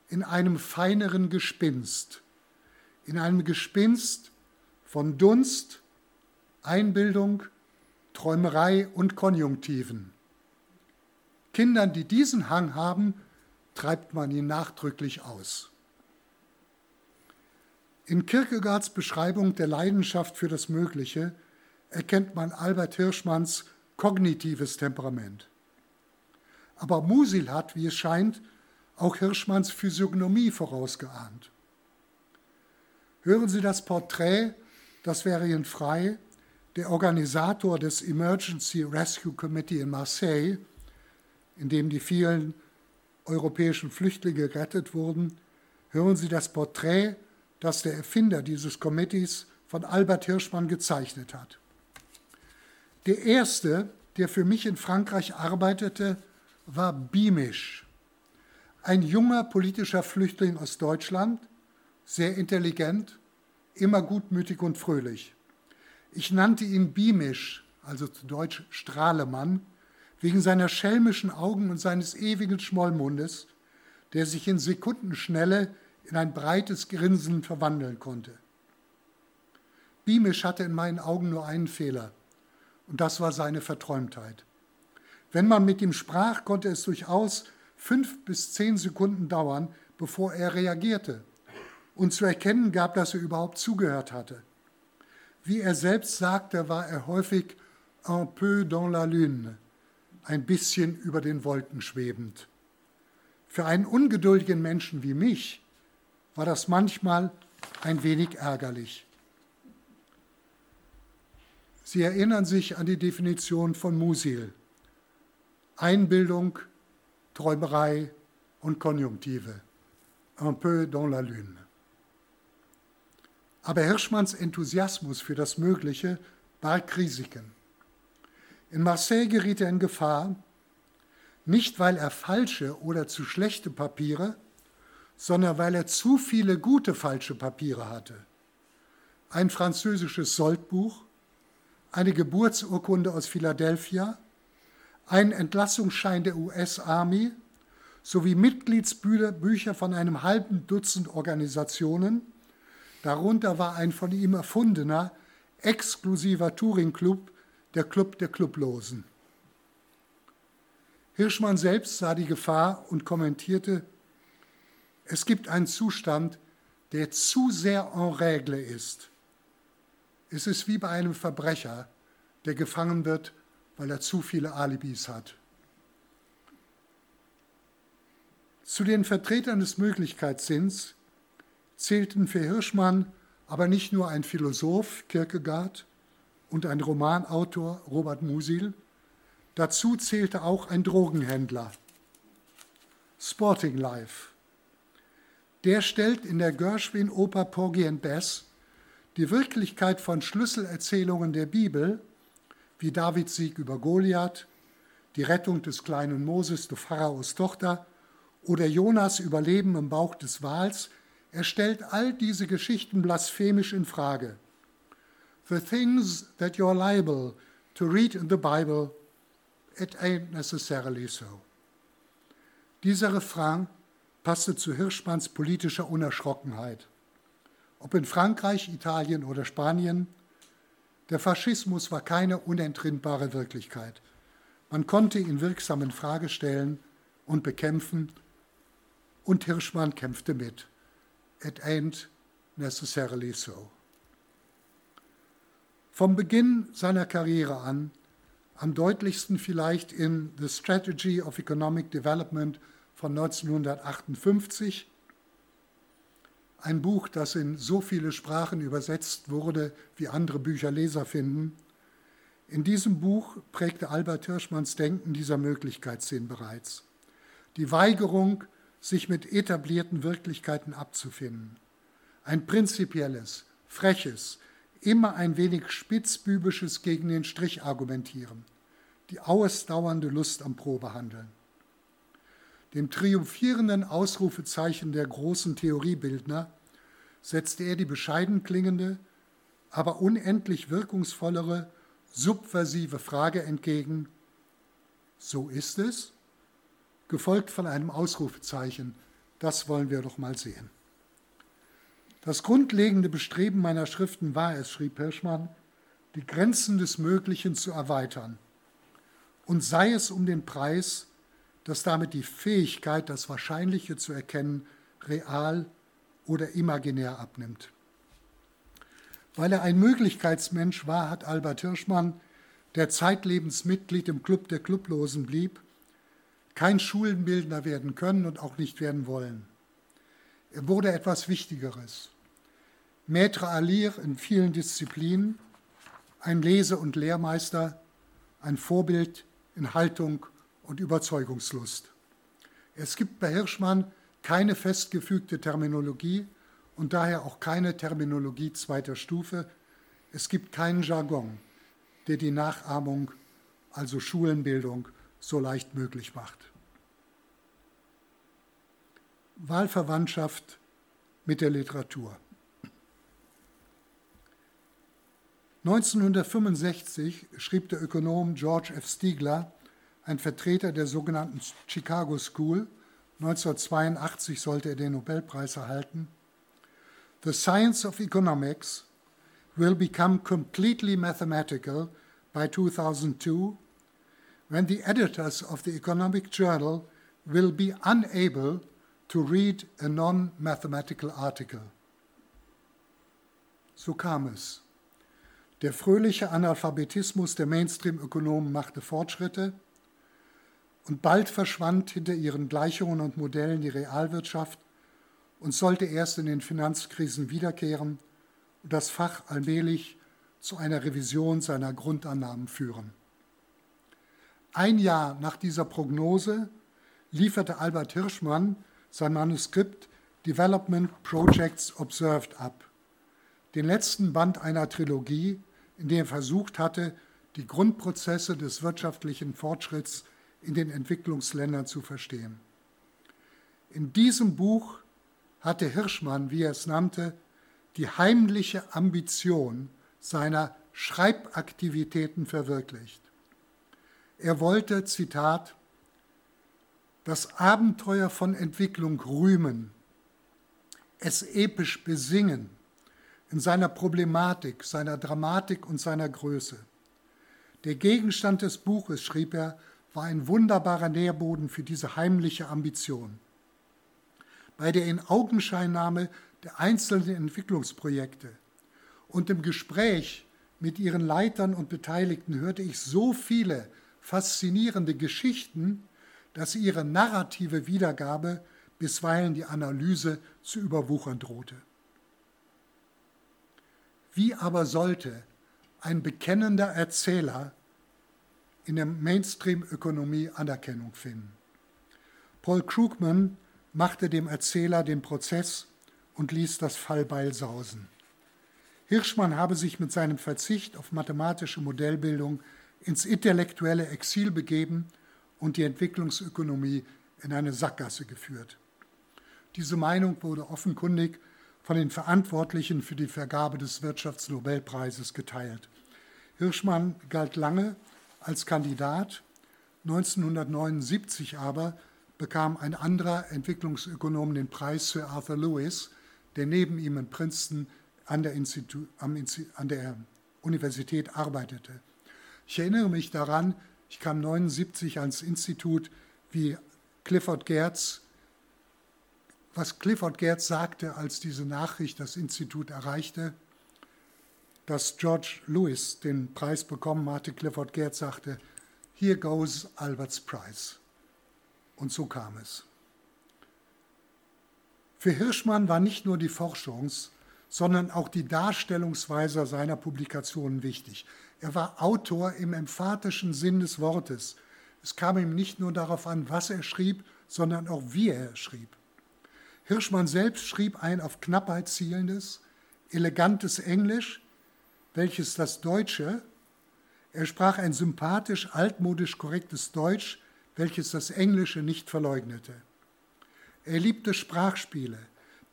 in einem feineren Gespinst, in einem Gespinst von Dunst, Einbildung, Träumerei und Konjunktiven. Kindern, die diesen Hang haben, treibt man ihn nachdrücklich aus. In Kierkegaards Beschreibung der Leidenschaft für das Mögliche erkennt man Albert Hirschmanns kognitives Temperament. Aber Musil hat, wie es scheint, auch Hirschmanns Physiognomie vorausgeahnt. Hören Sie das Porträt, das wäre Ihnen frei, der Organisator des Emergency Rescue Committee in Marseille, in dem die vielen europäischen Flüchtlinge gerettet wurden, hören Sie das Porträt, das der Erfinder dieses Committees von Albert Hirschmann gezeichnet hat. Der erste, der für mich in Frankreich arbeitete, war Bimisch, ein junger politischer Flüchtling aus Deutschland, sehr intelligent, immer gutmütig und fröhlich. Ich nannte ihn Bimisch, also zu Deutsch Strahlemann, wegen seiner schelmischen Augen und seines ewigen Schmollmundes, der sich in Sekundenschnelle in ein breites Grinsen verwandeln konnte. Bimisch hatte in meinen Augen nur einen Fehler, und das war seine Verträumtheit. Wenn man mit ihm sprach, konnte es durchaus fünf bis zehn Sekunden dauern, bevor er reagierte und zu erkennen gab, dass er überhaupt zugehört hatte. Wie er selbst sagte, war er häufig un peu dans la lune, ein bisschen über den Wolken schwebend. Für einen ungeduldigen Menschen wie mich war das manchmal ein wenig ärgerlich. Sie erinnern sich an die Definition von Musil. Einbildung, Träumerei und Konjunktive. Un peu dans la lune. Aber Hirschmanns Enthusiasmus für das Mögliche barg Risiken. In Marseille geriet er in Gefahr, nicht weil er falsche oder zu schlechte Papiere, sondern weil er zu viele gute falsche Papiere hatte. Ein französisches Soldbuch, eine Geburtsurkunde aus Philadelphia, ein Entlassungsschein der US-Army sowie Mitgliedsbücher von einem halben Dutzend Organisationen. Darunter war ein von ihm erfundener, exklusiver Touring-Club der Club der Clublosen. Hirschmann selbst sah die Gefahr und kommentierte, es gibt einen Zustand, der zu sehr en règle ist. Es ist wie bei einem Verbrecher, der gefangen wird, weil er zu viele Alibis hat. Zu den Vertretern des Möglichkeitssinns zählten für Hirschmann aber nicht nur ein Philosoph, Kierkegaard, und ein Romanautor, Robert Musil. Dazu zählte auch ein Drogenhändler, Sporting Life. Der stellt in der Gershwin-Oper Porgy and Bess die Wirklichkeit von Schlüsselerzählungen der Bibel, wie Davids Sieg über Goliath, die Rettung des kleinen Moses durch Pharaos Tochter oder Jonas Überleben im Bauch des Wals, er stellt all diese Geschichten blasphemisch in Frage the things that you're liable to read in the Bible, it ain't necessarily so. Dieser Refrain passte zu Hirschmanns politischer Unerschrockenheit. Ob in Frankreich, Italien oder Spanien, der Faschismus war keine unentrinnbare Wirklichkeit. Man konnte ihn wirksam in Frage stellen und bekämpfen, und Hirschmann kämpfte mit. It ain't necessarily so. Vom Beginn seiner Karriere an, am deutlichsten vielleicht in The Strategy of Economic Development von 1958, ein Buch, das in so viele Sprachen übersetzt wurde, wie andere Bücher Leser finden. In diesem Buch prägte Albert Hirschmanns Denken dieser Möglichkeitssinn bereits. Die Weigerung, sich mit etablierten Wirklichkeiten abzufinden. Ein prinzipielles, freches, immer ein wenig spitzbübisches gegen den Strich argumentieren. Die ausdauernde Lust am Probehandeln dem triumphierenden Ausrufezeichen der großen Theoriebildner, setzte er die bescheiden klingende, aber unendlich wirkungsvollere, subversive Frage entgegen, so ist es, gefolgt von einem Ausrufezeichen, das wollen wir doch mal sehen. Das grundlegende Bestreben meiner Schriften war es, schrieb Hirschmann, die Grenzen des Möglichen zu erweitern, und sei es um den Preis, dass damit die Fähigkeit, das Wahrscheinliche zu erkennen, real oder imaginär abnimmt. Weil er ein Möglichkeitsmensch war, hat Albert Hirschmann, der zeitlebens Mitglied im Club der Clublosen blieb, kein Schulenbildner werden können und auch nicht werden wollen. Er wurde etwas Wichtigeres. Maître à lire in vielen Disziplinen, ein Lese- und Lehrmeister, ein Vorbild in Haltung und Überzeugungslust. Es gibt bei Hirschmann keine festgefügte Terminologie und daher auch keine Terminologie zweiter Stufe. Es gibt keinen Jargon, der die Nachahmung, also Schulenbildung, so leicht möglich macht. Wahlverwandtschaft mit der Literatur. 1965 schrieb der Ökonom George F. Stiegler ein Vertreter der sogenannten Chicago School. 1982 sollte er den Nobelpreis erhalten. The science of economics will become completely mathematical by 2002 when the editors of the Economic Journal will be unable to read a non-mathematical article. So kam es. Der fröhliche Analphabetismus der Mainstream-Ökonomen machte Fortschritte und bald verschwand hinter ihren Gleichungen und Modellen die Realwirtschaft und sollte erst in den Finanzkrisen wiederkehren und das Fach allmählich zu einer Revision seiner Grundannahmen führen. Ein Jahr nach dieser Prognose lieferte Albert Hirschmann sein Manuskript Development Projects Observed ab, den letzten Band einer Trilogie, in der er versucht hatte, die Grundprozesse des wirtschaftlichen Fortschritts in den Entwicklungsländern zu verstehen. In diesem Buch hatte Hirschmann, wie er es nannte, die heimliche Ambition seiner Schreibaktivitäten verwirklicht. Er wollte, Zitat, das Abenteuer von Entwicklung rühmen, es episch besingen in seiner Problematik, seiner Dramatik und seiner Größe. Der Gegenstand des Buches, schrieb er, war ein wunderbarer Nährboden für diese heimliche Ambition. Bei der Inaugenscheinnahme der einzelnen Entwicklungsprojekte und im Gespräch mit ihren Leitern und Beteiligten hörte ich so viele faszinierende Geschichten, dass ihre narrative Wiedergabe bisweilen die Analyse zu überwuchern drohte. Wie aber sollte ein bekennender Erzähler in der Mainstream-Ökonomie Anerkennung finden. Paul Krugman machte dem Erzähler den Prozess und ließ das Fallbeil sausen. Hirschmann habe sich mit seinem Verzicht auf mathematische Modellbildung ins intellektuelle Exil begeben und die Entwicklungsökonomie in eine Sackgasse geführt. Diese Meinung wurde offenkundig von den Verantwortlichen für die Vergabe des Wirtschaftsnobelpreises geteilt. Hirschmann galt lange als Kandidat. 1979 aber bekam ein anderer Entwicklungsökonom den Preis Sir Arthur Lewis, der neben ihm in Princeton an der, Institu an der Universität arbeitete. Ich erinnere mich daran, ich kam 1979 ans Institut, wie Clifford Gertz, was Clifford Gertz sagte, als diese Nachricht das Institut erreichte, dass George Lewis den Preis bekommen hatte. Clifford Gertz sagte, Here goes Albert's Prize. Und so kam es. Für Hirschmann war nicht nur die Forschungs-, sondern auch die Darstellungsweise seiner Publikationen wichtig. Er war Autor im emphatischen Sinn des Wortes. Es kam ihm nicht nur darauf an, was er schrieb, sondern auch wie er schrieb. Hirschmann selbst schrieb ein auf Knappheit zielendes, elegantes Englisch, welches das Deutsche, er sprach ein sympathisch, altmodisch korrektes Deutsch, welches das Englische nicht verleugnete. Er liebte Sprachspiele,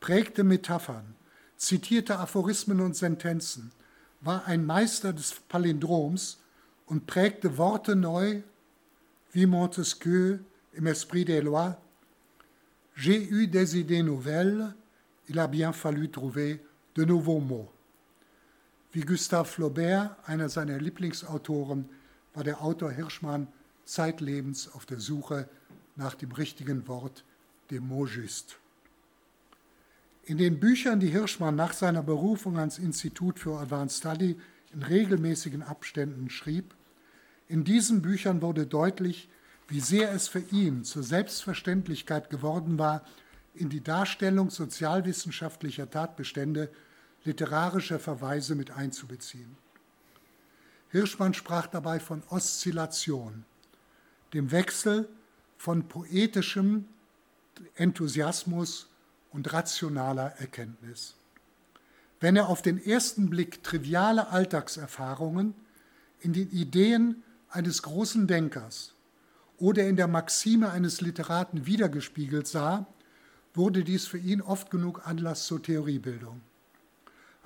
prägte Metaphern, zitierte Aphorismen und Sentenzen, war ein Meister des Palindroms und prägte Worte neu, wie Montesquieu im Esprit des Lois. J'ai eu des idées nouvelles, il a bien fallu trouver de nouveaux mots. Wie Gustave Flaubert, einer seiner Lieblingsautoren, war der Autor Hirschmann zeitlebens auf der Suche nach dem richtigen Wort, dem mot juste. In den Büchern, die Hirschmann nach seiner Berufung ans Institut für Advanced Study in regelmäßigen Abständen schrieb, in diesen Büchern wurde deutlich, wie sehr es für ihn zur Selbstverständlichkeit geworden war, in die Darstellung sozialwissenschaftlicher Tatbestände literarische Verweise mit einzubeziehen. Hirschmann sprach dabei von Oszillation, dem Wechsel von poetischem Enthusiasmus und rationaler Erkenntnis. Wenn er auf den ersten Blick triviale Alltagserfahrungen in den Ideen eines großen Denkers oder in der Maxime eines Literaten wiedergespiegelt sah, wurde dies für ihn oft genug Anlass zur Theoriebildung.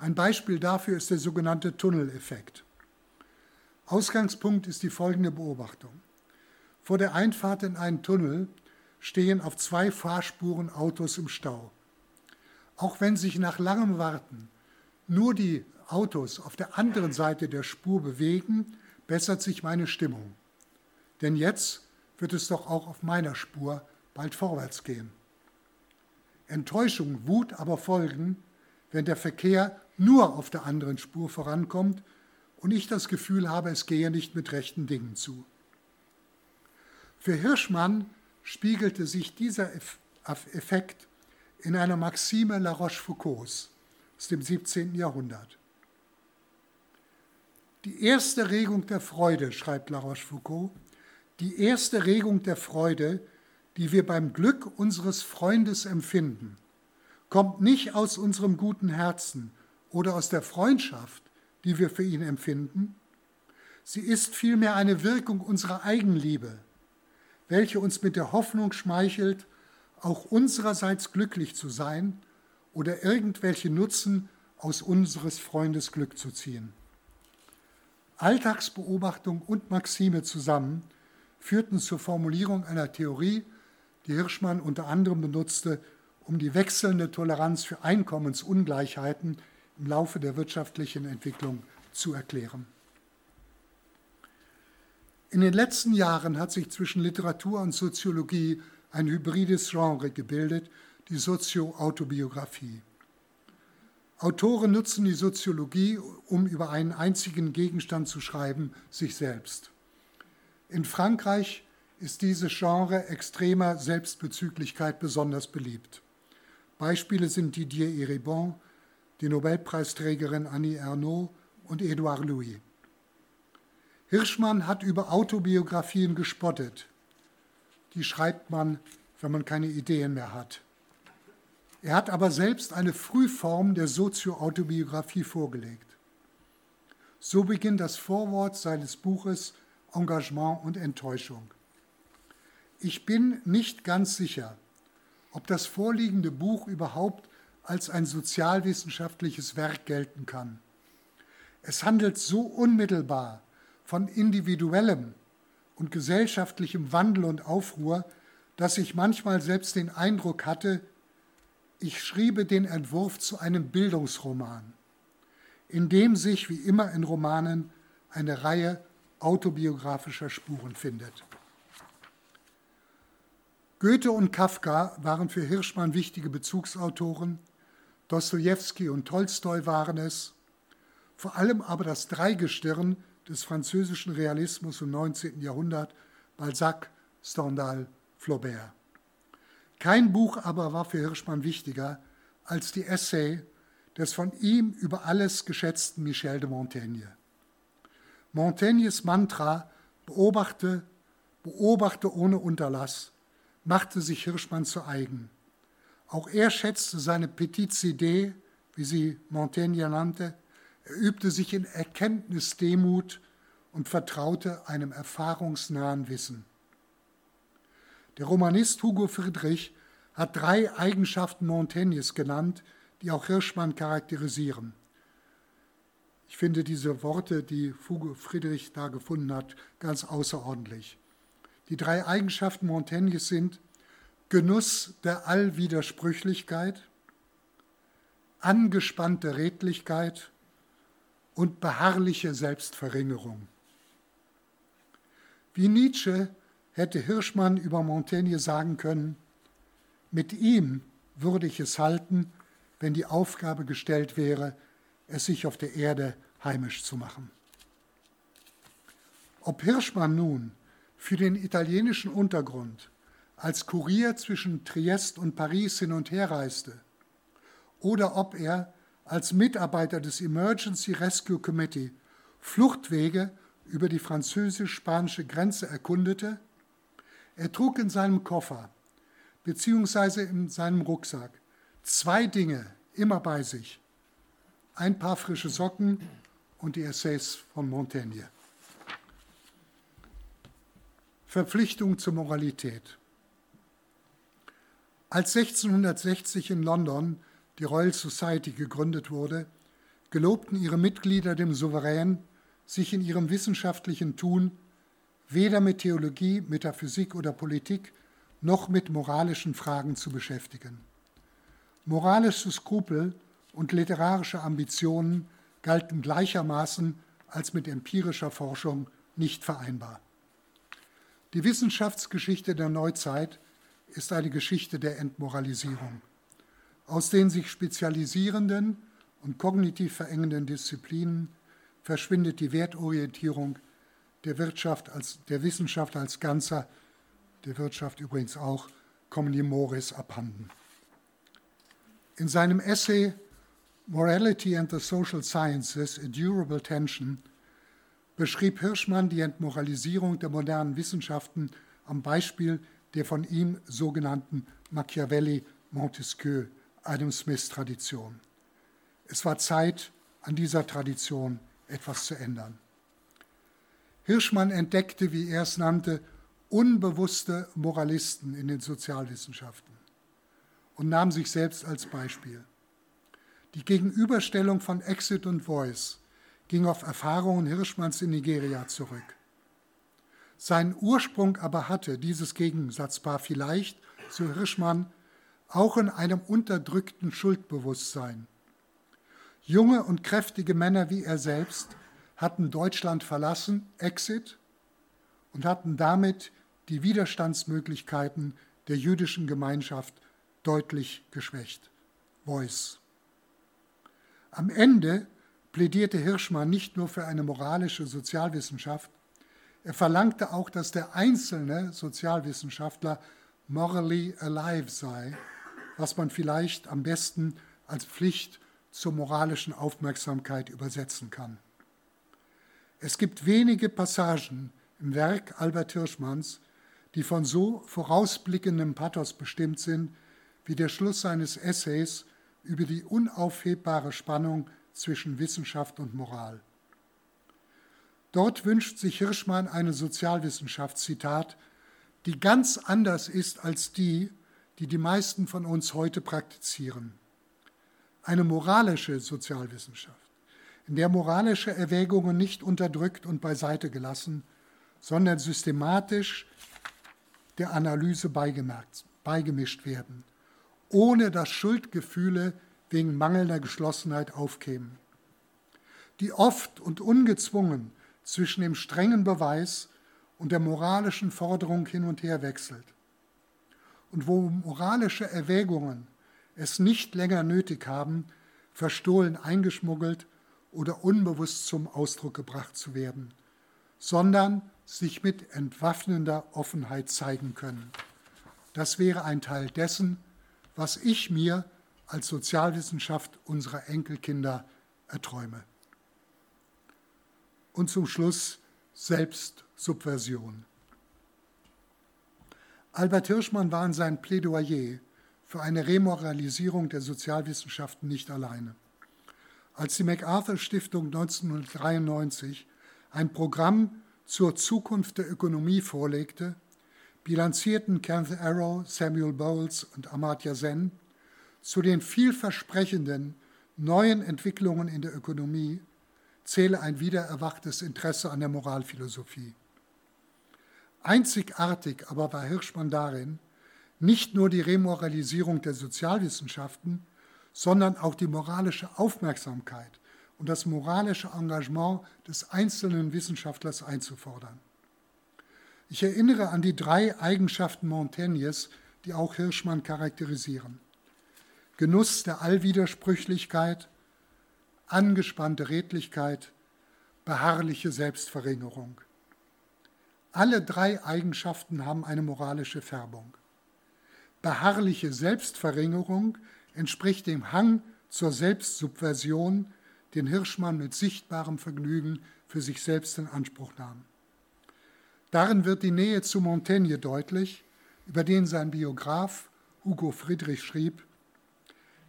Ein Beispiel dafür ist der sogenannte Tunneleffekt. Ausgangspunkt ist die folgende Beobachtung. Vor der Einfahrt in einen Tunnel stehen auf zwei Fahrspuren Autos im Stau. Auch wenn sich nach langem Warten nur die Autos auf der anderen Seite der Spur bewegen, bessert sich meine Stimmung. Denn jetzt wird es doch auch auf meiner Spur bald vorwärts gehen. Enttäuschung, Wut aber folgen, wenn der Verkehr nur auf der anderen Spur vorankommt und ich das Gefühl habe, es gehe nicht mit rechten Dingen zu. Für Hirschmann spiegelte sich dieser Effekt in einer Maxime La Rochefoucaulds aus dem 17. Jahrhundert. Die erste Regung der Freude, schreibt La Rochefoucauld, die erste Regung der Freude, die wir beim Glück unseres Freundes empfinden, kommt nicht aus unserem guten Herzen oder aus der Freundschaft, die wir für ihn empfinden. Sie ist vielmehr eine Wirkung unserer Eigenliebe, welche uns mit der Hoffnung schmeichelt, auch unsererseits glücklich zu sein oder irgendwelche Nutzen aus unseres Freundes Glück zu ziehen. Alltagsbeobachtung und Maxime zusammen führten zur Formulierung einer Theorie, die Hirschmann unter anderem benutzte, um die wechselnde Toleranz für Einkommensungleichheiten im Laufe der wirtschaftlichen Entwicklung zu erklären. In den letzten Jahren hat sich zwischen Literatur und Soziologie ein hybrides Genre gebildet, die Sozioautobiografie. Autoren nutzen die Soziologie, um über einen einzigen Gegenstand zu schreiben, sich selbst. In Frankreich ist dieses Genre extremer Selbstbezüglichkeit besonders beliebt. Beispiele sind Didier Eribon, die Nobelpreisträgerin Annie Ernaux und Edouard Louis. Hirschmann hat über Autobiografien gespottet die schreibt man, wenn man keine Ideen mehr hat. Er hat aber selbst eine Frühform der Sozioautobiografie vorgelegt. So beginnt das Vorwort seines Buches Engagement und Enttäuschung. Ich bin nicht ganz sicher, ob das vorliegende Buch überhaupt als ein sozialwissenschaftliches Werk gelten kann. Es handelt so unmittelbar von individuellem und gesellschaftlichem Wandel und Aufruhr, dass ich manchmal selbst den Eindruck hatte, ich schriebe den Entwurf zu einem Bildungsroman, in dem sich, wie immer in Romanen, eine Reihe autobiografischer Spuren findet. Goethe und Kafka waren für Hirschmann wichtige Bezugsautoren, Dostoevsky und Tolstoi waren es, vor allem aber das Dreigestirn des französischen Realismus im 19. Jahrhundert, Balzac, Stendhal, Flaubert. Kein Buch aber war für Hirschmann wichtiger als die Essay des von ihm über alles geschätzten Michel de Montaigne. Montaignes Mantra beobachte, beobachte ohne Unterlass, machte sich Hirschmann zu eigen. Auch er schätzte seine Petites Idées, wie sie Montaigne nannte. Er übte sich in Erkenntnisdemut und vertraute einem erfahrungsnahen Wissen. Der Romanist Hugo Friedrich hat drei Eigenschaften Montaignes genannt, die auch Hirschmann charakterisieren. Ich finde diese Worte, die Hugo Friedrich da gefunden hat, ganz außerordentlich. Die drei Eigenschaften Montaignes sind Genuss der Allwidersprüchlichkeit, angespannte Redlichkeit und beharrliche Selbstverringerung. Wie Nietzsche hätte Hirschmann über Montaigne sagen können, mit ihm würde ich es halten, wenn die Aufgabe gestellt wäre, es sich auf der Erde heimisch zu machen. Ob Hirschmann nun für den italienischen Untergrund als Kurier zwischen Triest und Paris hin und her reiste oder ob er als Mitarbeiter des Emergency Rescue Committee Fluchtwege über die französisch-spanische Grenze erkundete, er trug in seinem Koffer bzw. in seinem Rucksack zwei Dinge immer bei sich. Ein paar frische Socken und die Essays von Montaigne. Verpflichtung zur Moralität. Als 1660 in London die Royal Society gegründet wurde, gelobten ihre Mitglieder dem Souverän, sich in ihrem wissenschaftlichen Tun weder mit Theologie, Metaphysik oder Politik noch mit moralischen Fragen zu beschäftigen. Moralische Skrupel und literarische Ambitionen galten gleichermaßen als mit empirischer Forschung nicht vereinbar. Die Wissenschaftsgeschichte der Neuzeit ist eine Geschichte der Entmoralisierung. Aus den sich spezialisierenden und kognitiv verengenden Disziplinen verschwindet die Wertorientierung der Wirtschaft als der Wissenschaft als Ganzer, der Wirtschaft übrigens auch, kommen die Mores abhanden. In seinem Essay Morality and the Social Sciences, a Durable Tension, beschrieb Hirschmann die Entmoralisierung der modernen Wissenschaften am Beispiel der von ihm sogenannten Machiavelli-Montesquieu-Adam Smith-Tradition. Es war Zeit, an dieser Tradition etwas zu ändern. Hirschmann entdeckte, wie er es nannte, unbewusste Moralisten in den Sozialwissenschaften und nahm sich selbst als Beispiel. Die Gegenüberstellung von Exit und Voice ging auf Erfahrungen Hirschmanns in Nigeria zurück. Sein Ursprung aber hatte dieses Gegensatzpaar vielleicht, so Hirschmann, auch in einem unterdrückten Schuldbewusstsein. Junge und kräftige Männer wie er selbst hatten Deutschland verlassen, Exit, und hatten damit die Widerstandsmöglichkeiten der jüdischen Gemeinschaft deutlich geschwächt. Voice. Am Ende plädierte Hirschmann nicht nur für eine moralische Sozialwissenschaft, er verlangte auch, dass der einzelne Sozialwissenschaftler morally alive sei, was man vielleicht am besten als Pflicht zur moralischen Aufmerksamkeit übersetzen kann. Es gibt wenige Passagen im Werk Albert Hirschmanns, die von so vorausblickendem Pathos bestimmt sind, wie der Schluss seines Essays über die unaufhebbare Spannung zwischen Wissenschaft und Moral. Dort wünscht sich Hirschmann eine Sozialwissenschaft, Zitat, die ganz anders ist als die, die die meisten von uns heute praktizieren. Eine moralische Sozialwissenschaft in der moralische Erwägungen nicht unterdrückt und beiseite gelassen, sondern systematisch der Analyse beigemischt werden, ohne dass Schuldgefühle wegen mangelnder Geschlossenheit aufkämen, die oft und ungezwungen zwischen dem strengen Beweis und der moralischen Forderung hin und her wechselt und wo moralische Erwägungen es nicht länger nötig haben, verstohlen eingeschmuggelt oder unbewusst zum Ausdruck gebracht zu werden, sondern sich mit entwaffnender Offenheit zeigen können. Das wäre ein Teil dessen, was ich mir als Sozialwissenschaft unserer Enkelkinder erträume. Und zum Schluss Selbstsubversion. Albert Hirschmann war in seinem Plädoyer für eine Remoralisierung der Sozialwissenschaften nicht alleine. Als die MacArthur Stiftung 1993 ein Programm zur Zukunft der Ökonomie vorlegte, bilanzierten Kenneth Arrow, Samuel Bowles und Amartya Sen zu den vielversprechenden neuen Entwicklungen in der Ökonomie zähle ein wiedererwachtes Interesse an der Moralphilosophie. Einzigartig aber war Hirschmann darin, nicht nur die Remoralisierung der Sozialwissenschaften, sondern auch die moralische Aufmerksamkeit und das moralische Engagement des einzelnen Wissenschaftlers einzufordern. Ich erinnere an die drei Eigenschaften Montaignes, die auch Hirschmann charakterisieren. Genuss der Allwidersprüchlichkeit, angespannte Redlichkeit, beharrliche Selbstverringerung. Alle drei Eigenschaften haben eine moralische Färbung. Beharrliche Selbstverringerung entspricht dem Hang zur Selbstsubversion, den Hirschmann mit sichtbarem Vergnügen für sich selbst in Anspruch nahm. Darin wird die Nähe zu Montaigne deutlich, über den sein Biograf Hugo Friedrich schrieb,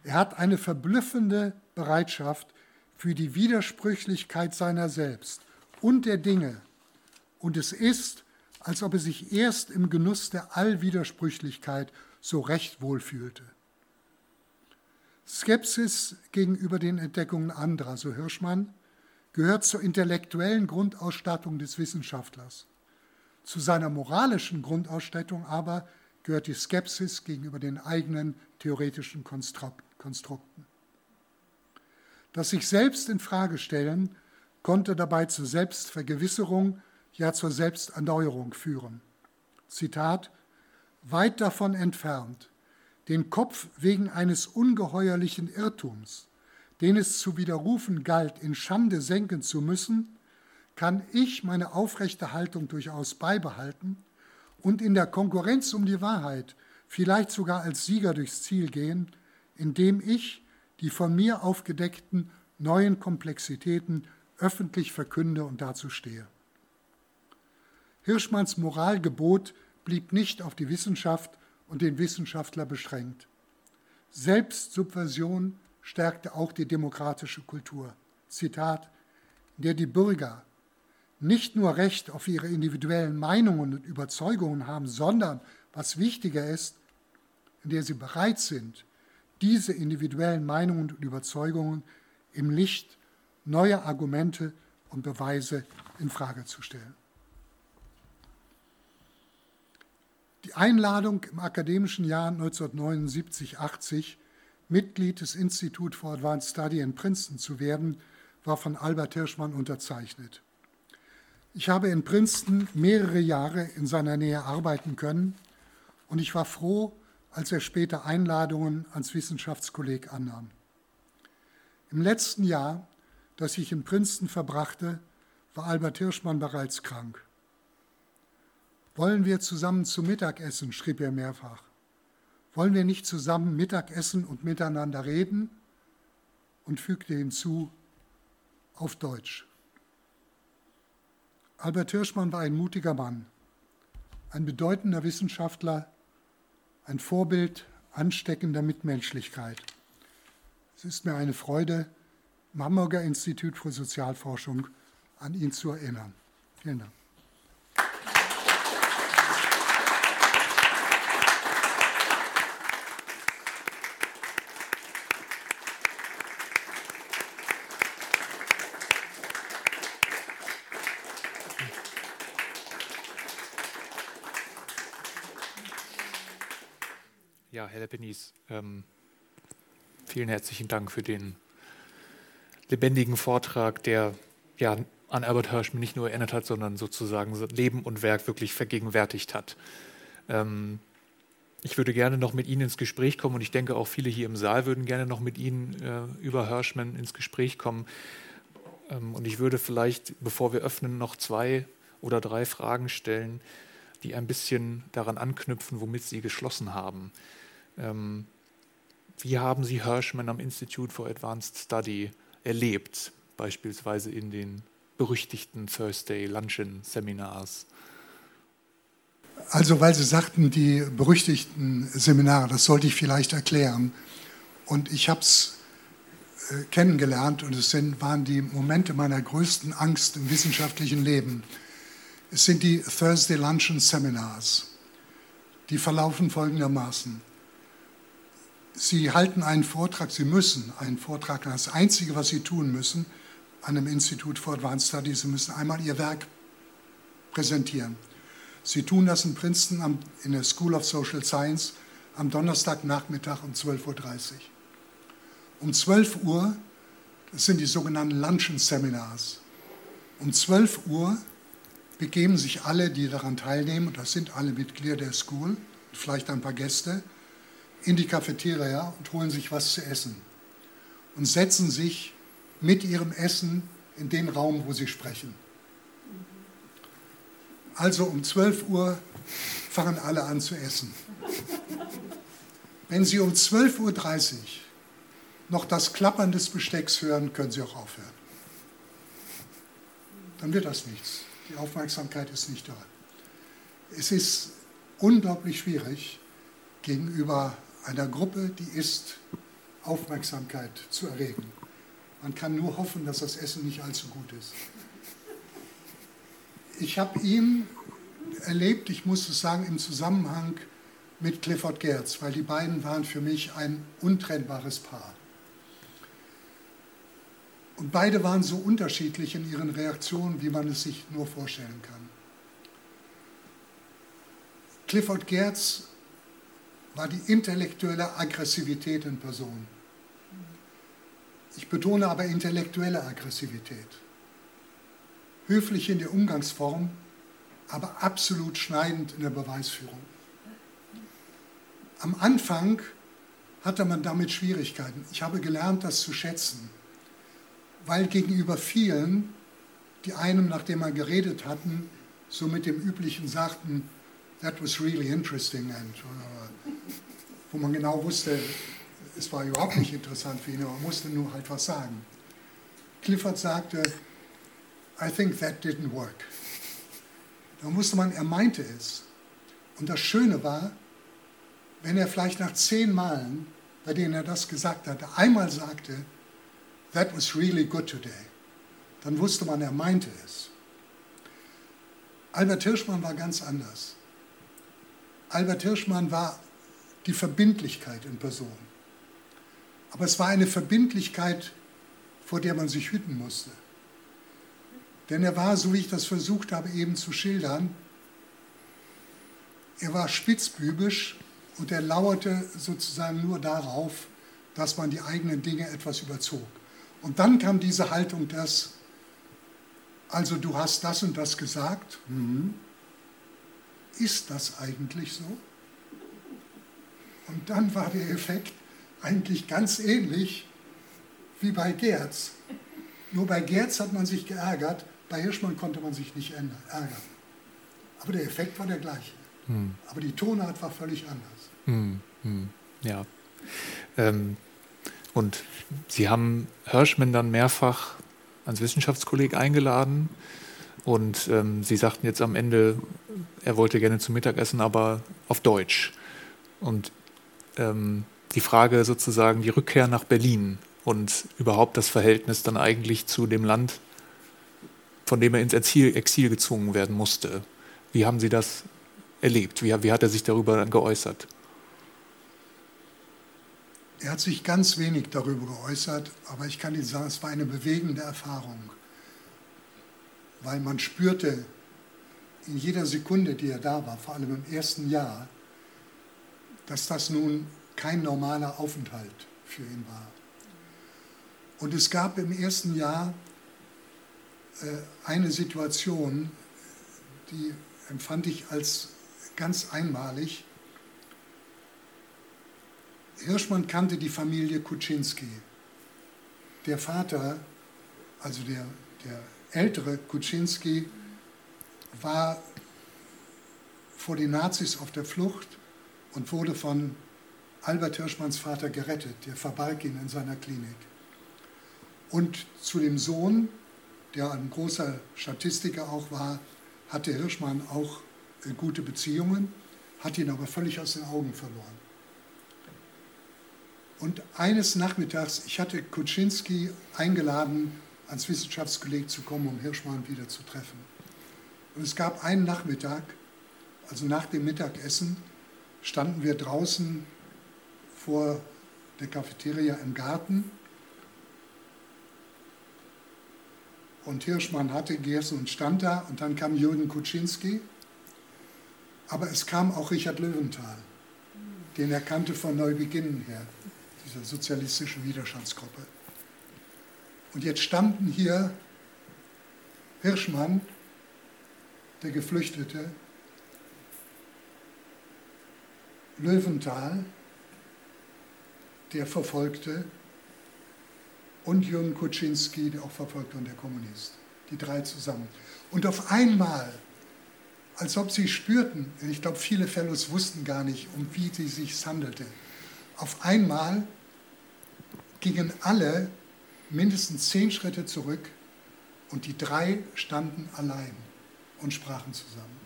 er hat eine verblüffende Bereitschaft für die Widersprüchlichkeit seiner selbst und der Dinge, und es ist, als ob er sich erst im Genuss der Allwidersprüchlichkeit so recht wohlfühlte. Skepsis gegenüber den Entdeckungen anderer, so Hirschmann, gehört zur intellektuellen Grundausstattung des Wissenschaftlers. Zu seiner moralischen Grundausstattung aber gehört die Skepsis gegenüber den eigenen theoretischen Konstrukten. Das sich selbst in Frage stellen konnte dabei zur Selbstvergewisserung ja zur Selbsterneuerung führen. Zitat, weit davon entfernt, den Kopf wegen eines ungeheuerlichen Irrtums, den es zu widerrufen galt, in Schande senken zu müssen, kann ich meine aufrechte Haltung durchaus beibehalten und in der Konkurrenz um die Wahrheit vielleicht sogar als Sieger durchs Ziel gehen, indem ich die von mir aufgedeckten neuen Komplexitäten öffentlich verkünde und dazu stehe. Hirschmanns Moralgebot blieb nicht auf die Wissenschaft und den Wissenschaftler beschränkt. Selbstsubversion stärkte auch die demokratische Kultur. Zitat, in der die Bürger nicht nur Recht auf ihre individuellen Meinungen und Überzeugungen haben, sondern, was wichtiger ist, in der sie bereit sind, diese individuellen Meinungen und Überzeugungen im Licht neuer Argumente und Beweise in Frage zu stellen. Die Einladung im akademischen Jahr 1979-80 Mitglied des Institute for Advanced Study in Princeton zu werden, war von Albert Hirschmann unterzeichnet. Ich habe in Princeton mehrere Jahre in seiner Nähe arbeiten können und ich war froh, als er später Einladungen ans Wissenschaftskolleg annahm. Im letzten Jahr, das ich in Princeton verbrachte, war Albert Hirschmann bereits krank. Wollen wir zusammen zu Mittag essen, schrieb er mehrfach. Wollen wir nicht zusammen Mittag essen und miteinander reden? Und fügte hinzu, auf Deutsch. Albert Hirschmann war ein mutiger Mann, ein bedeutender Wissenschaftler, ein Vorbild ansteckender Mitmenschlichkeit. Es ist mir eine Freude, Hamburger Institut für Sozialforschung an ihn zu erinnern. Vielen Dank. Herr Leppenis, ähm, vielen herzlichen Dank für den lebendigen Vortrag, der ja an Albert Hirschman nicht nur erinnert hat, sondern sozusagen Leben und Werk wirklich vergegenwärtigt hat. Ähm, ich würde gerne noch mit Ihnen ins Gespräch kommen und ich denke auch viele hier im Saal würden gerne noch mit Ihnen äh, über Hirschman ins Gespräch kommen. Ähm, und ich würde vielleicht, bevor wir öffnen, noch zwei oder drei Fragen stellen, die ein bisschen daran anknüpfen, womit Sie geschlossen haben. Ähm, wie haben Sie Hirschman am Institute for Advanced Study erlebt, beispielsweise in den berüchtigten Thursday Luncheon Seminars? Also, weil Sie sagten, die berüchtigten Seminare, das sollte ich vielleicht erklären. Und ich habe es äh, kennengelernt und es sind, waren die Momente meiner größten Angst im wissenschaftlichen Leben. Es sind die Thursday Luncheon Seminars. Die verlaufen folgendermaßen. Sie halten einen Vortrag, Sie müssen einen Vortrag, das Einzige, was Sie tun müssen an einem Institut for Advanced Studies, Sie müssen einmal Ihr Werk präsentieren. Sie tun das in Princeton in der School of Social Science am Donnerstagnachmittag um 12.30 Uhr. Um 12 Uhr, das sind die sogenannten Luncheon Seminars, um 12 Uhr begeben sich alle, die daran teilnehmen, und das sind alle Mitglieder der School, vielleicht ein paar Gäste, in die Cafeteria und holen sich was zu essen und setzen sich mit ihrem Essen in den Raum, wo sie sprechen. Also um 12 Uhr fangen alle an zu essen. Wenn Sie um 12.30 Uhr noch das Klappern des Bestecks hören, können Sie auch aufhören. Dann wird das nichts. Die Aufmerksamkeit ist nicht da. Es ist unglaublich schwierig, gegenüber einer Gruppe, die ist, Aufmerksamkeit zu erregen. Man kann nur hoffen, dass das Essen nicht allzu gut ist. Ich habe ihn erlebt, ich muss es sagen, im Zusammenhang mit Clifford Gertz, weil die beiden waren für mich ein untrennbares Paar. Und beide waren so unterschiedlich in ihren Reaktionen, wie man es sich nur vorstellen kann. Clifford Gertz war die intellektuelle Aggressivität in Person. Ich betone aber intellektuelle Aggressivität. Höflich in der Umgangsform, aber absolut schneidend in der Beweisführung. Am Anfang hatte man damit Schwierigkeiten. Ich habe gelernt, das zu schätzen, weil gegenüber vielen, die einem, nachdem man geredet hatten, so mit dem Üblichen sagten, that was really interesting, and, uh, wo man genau wusste, es war überhaupt nicht interessant für ihn, aber man musste nur halt was sagen. Clifford sagte, I think that didn't work. Da musste man, er meinte es. Und das Schöne war, wenn er vielleicht nach zehn Malen, bei denen er das gesagt hatte, einmal sagte, that was really good today, dann wusste man, er meinte es. Albert Hirschmann war ganz anders. Albert Hirschmann war die Verbindlichkeit in Person. Aber es war eine Verbindlichkeit, vor der man sich hüten musste. Denn er war, so wie ich das versucht habe eben zu schildern, er war spitzbübisch und er lauerte sozusagen nur darauf, dass man die eigenen Dinge etwas überzog. Und dann kam diese Haltung, dass, also du hast das und das gesagt, mhm. ist das eigentlich so? Und dann war der Effekt eigentlich ganz ähnlich wie bei Gerz. Nur bei Gerz hat man sich geärgert, bei Hirschmann konnte man sich nicht ärgern. Aber der Effekt war der gleiche. Hm. Aber die Tonart war völlig anders. Hm, hm, ja. Ähm, und Sie haben Hirschmann dann mehrfach ans Wissenschaftskolleg eingeladen. Und ähm, Sie sagten jetzt am Ende, er wollte gerne zum Mittagessen, aber auf Deutsch. Und ähm, die Frage sozusagen die Rückkehr nach Berlin und überhaupt das Verhältnis dann eigentlich zu dem Land, von dem er ins Exil, Exil gezwungen werden musste. Wie haben Sie das erlebt? Wie, wie hat er sich darüber dann geäußert? Er hat sich ganz wenig darüber geäußert, aber ich kann Ihnen sagen, es war eine bewegende Erfahrung, weil man spürte in jeder Sekunde, die er da war, vor allem im ersten Jahr, dass das nun kein normaler Aufenthalt für ihn war. Und es gab im ersten Jahr äh, eine Situation, die empfand ich als ganz einmalig. Hirschmann kannte die Familie Kuczynski. Der Vater, also der, der ältere Kuczynski, war vor den Nazis auf der Flucht und wurde von Albert Hirschmanns Vater gerettet. Der verbarg ihn in seiner Klinik. Und zu dem Sohn, der ein großer Statistiker auch war, hatte Hirschmann auch äh, gute Beziehungen, hat ihn aber völlig aus den Augen verloren. Und eines Nachmittags, ich hatte Kuczynski eingeladen, ans Wissenschaftskolleg zu kommen, um Hirschmann wieder zu treffen. Und es gab einen Nachmittag, also nach dem Mittagessen, standen wir draußen vor der Cafeteria im Garten. Und Hirschmann hatte gegessen und stand da. Und dann kam Jürgen Kuczynski. Aber es kam auch Richard Löwenthal, den er kannte von Neubeginn her, dieser sozialistischen Widerstandsgruppe. Und jetzt standen hier Hirschmann, der Geflüchtete, Löwenthal, der Verfolgte, und Jürgen Kuczynski, der auch Verfolgte und der Kommunist. Die drei zusammen. Und auf einmal, als ob sie spürten, ich glaube, viele Fellows wussten gar nicht, um wie es sich handelte, auf einmal gingen alle mindestens zehn Schritte zurück und die drei standen allein und sprachen zusammen.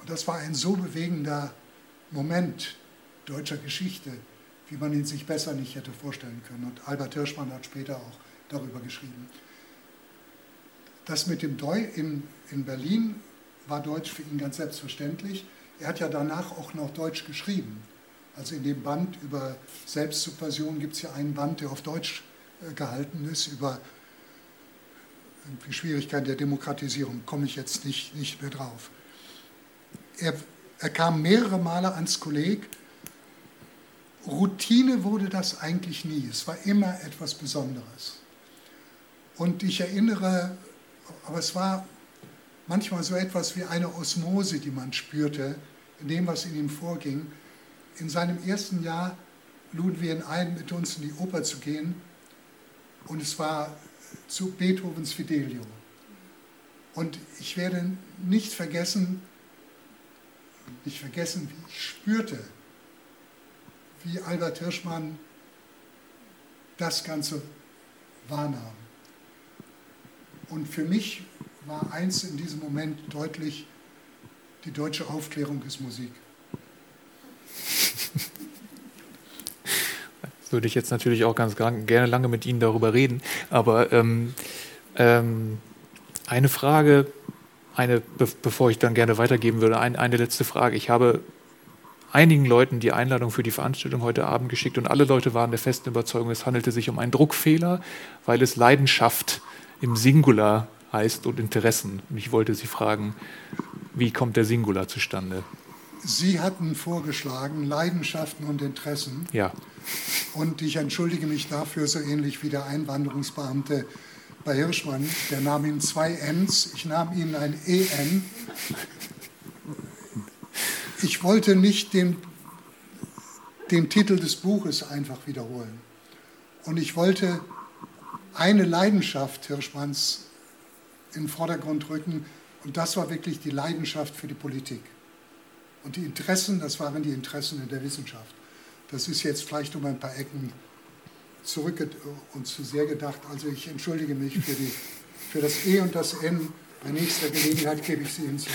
Und das war ein so bewegender Moment deutscher Geschichte, wie man ihn sich besser nicht hätte vorstellen können. Und Albert Hirschmann hat später auch darüber geschrieben. Das mit dem Deu in, in Berlin war Deutsch für ihn ganz selbstverständlich. Er hat ja danach auch noch Deutsch geschrieben. Also in dem Band über Selbstsubversion gibt es ja einen Band, der auf Deutsch äh, gehalten ist, über die Schwierigkeiten der Demokratisierung, komme ich jetzt nicht, nicht mehr drauf. Er er kam mehrere Male ans Kolleg. Routine wurde das eigentlich nie. Es war immer etwas Besonderes. Und ich erinnere, aber es war manchmal so etwas wie eine Osmose, die man spürte, in dem, was in ihm vorging. In seinem ersten Jahr luden wir ihn ein, mit uns in die Oper zu gehen. Und es war zu Beethovens Fidelio. Und ich werde nicht vergessen, nicht vergessen, wie ich spürte, wie Albert Hirschmann das Ganze wahrnahm. Und für mich war eins in diesem Moment deutlich, die deutsche Aufklärung ist Musik. Würde ich jetzt natürlich auch ganz gerne lange mit Ihnen darüber reden. Aber ähm, ähm, eine Frage, eine, bevor ich dann gerne weitergeben würde, ein, eine letzte Frage. Ich habe einigen Leuten die Einladung für die Veranstaltung heute Abend geschickt und alle Leute waren der festen Überzeugung, es handelte sich um einen Druckfehler, weil es Leidenschaft im Singular heißt und Interessen. Und ich wollte Sie fragen, wie kommt der Singular zustande? Sie hatten vorgeschlagen Leidenschaften und Interessen. Ja. Und ich entschuldige mich dafür, so ähnlich wie der Einwanderungsbeamte bei Hirschmann, der nahm ihm zwei Ns, ich nahm ihnen ein EN. Ich wollte nicht den, den Titel des Buches einfach wiederholen. Und ich wollte eine Leidenschaft Hirschmanns in den Vordergrund rücken. Und das war wirklich die Leidenschaft für die Politik. Und die Interessen, das waren die Interessen in der Wissenschaft. Das ist jetzt vielleicht um ein paar Ecken zurück und zu sehr gedacht. Also ich entschuldige mich für, die, für das E und das N. Bei nächster Gelegenheit gebe ich sie Ihnen zurück.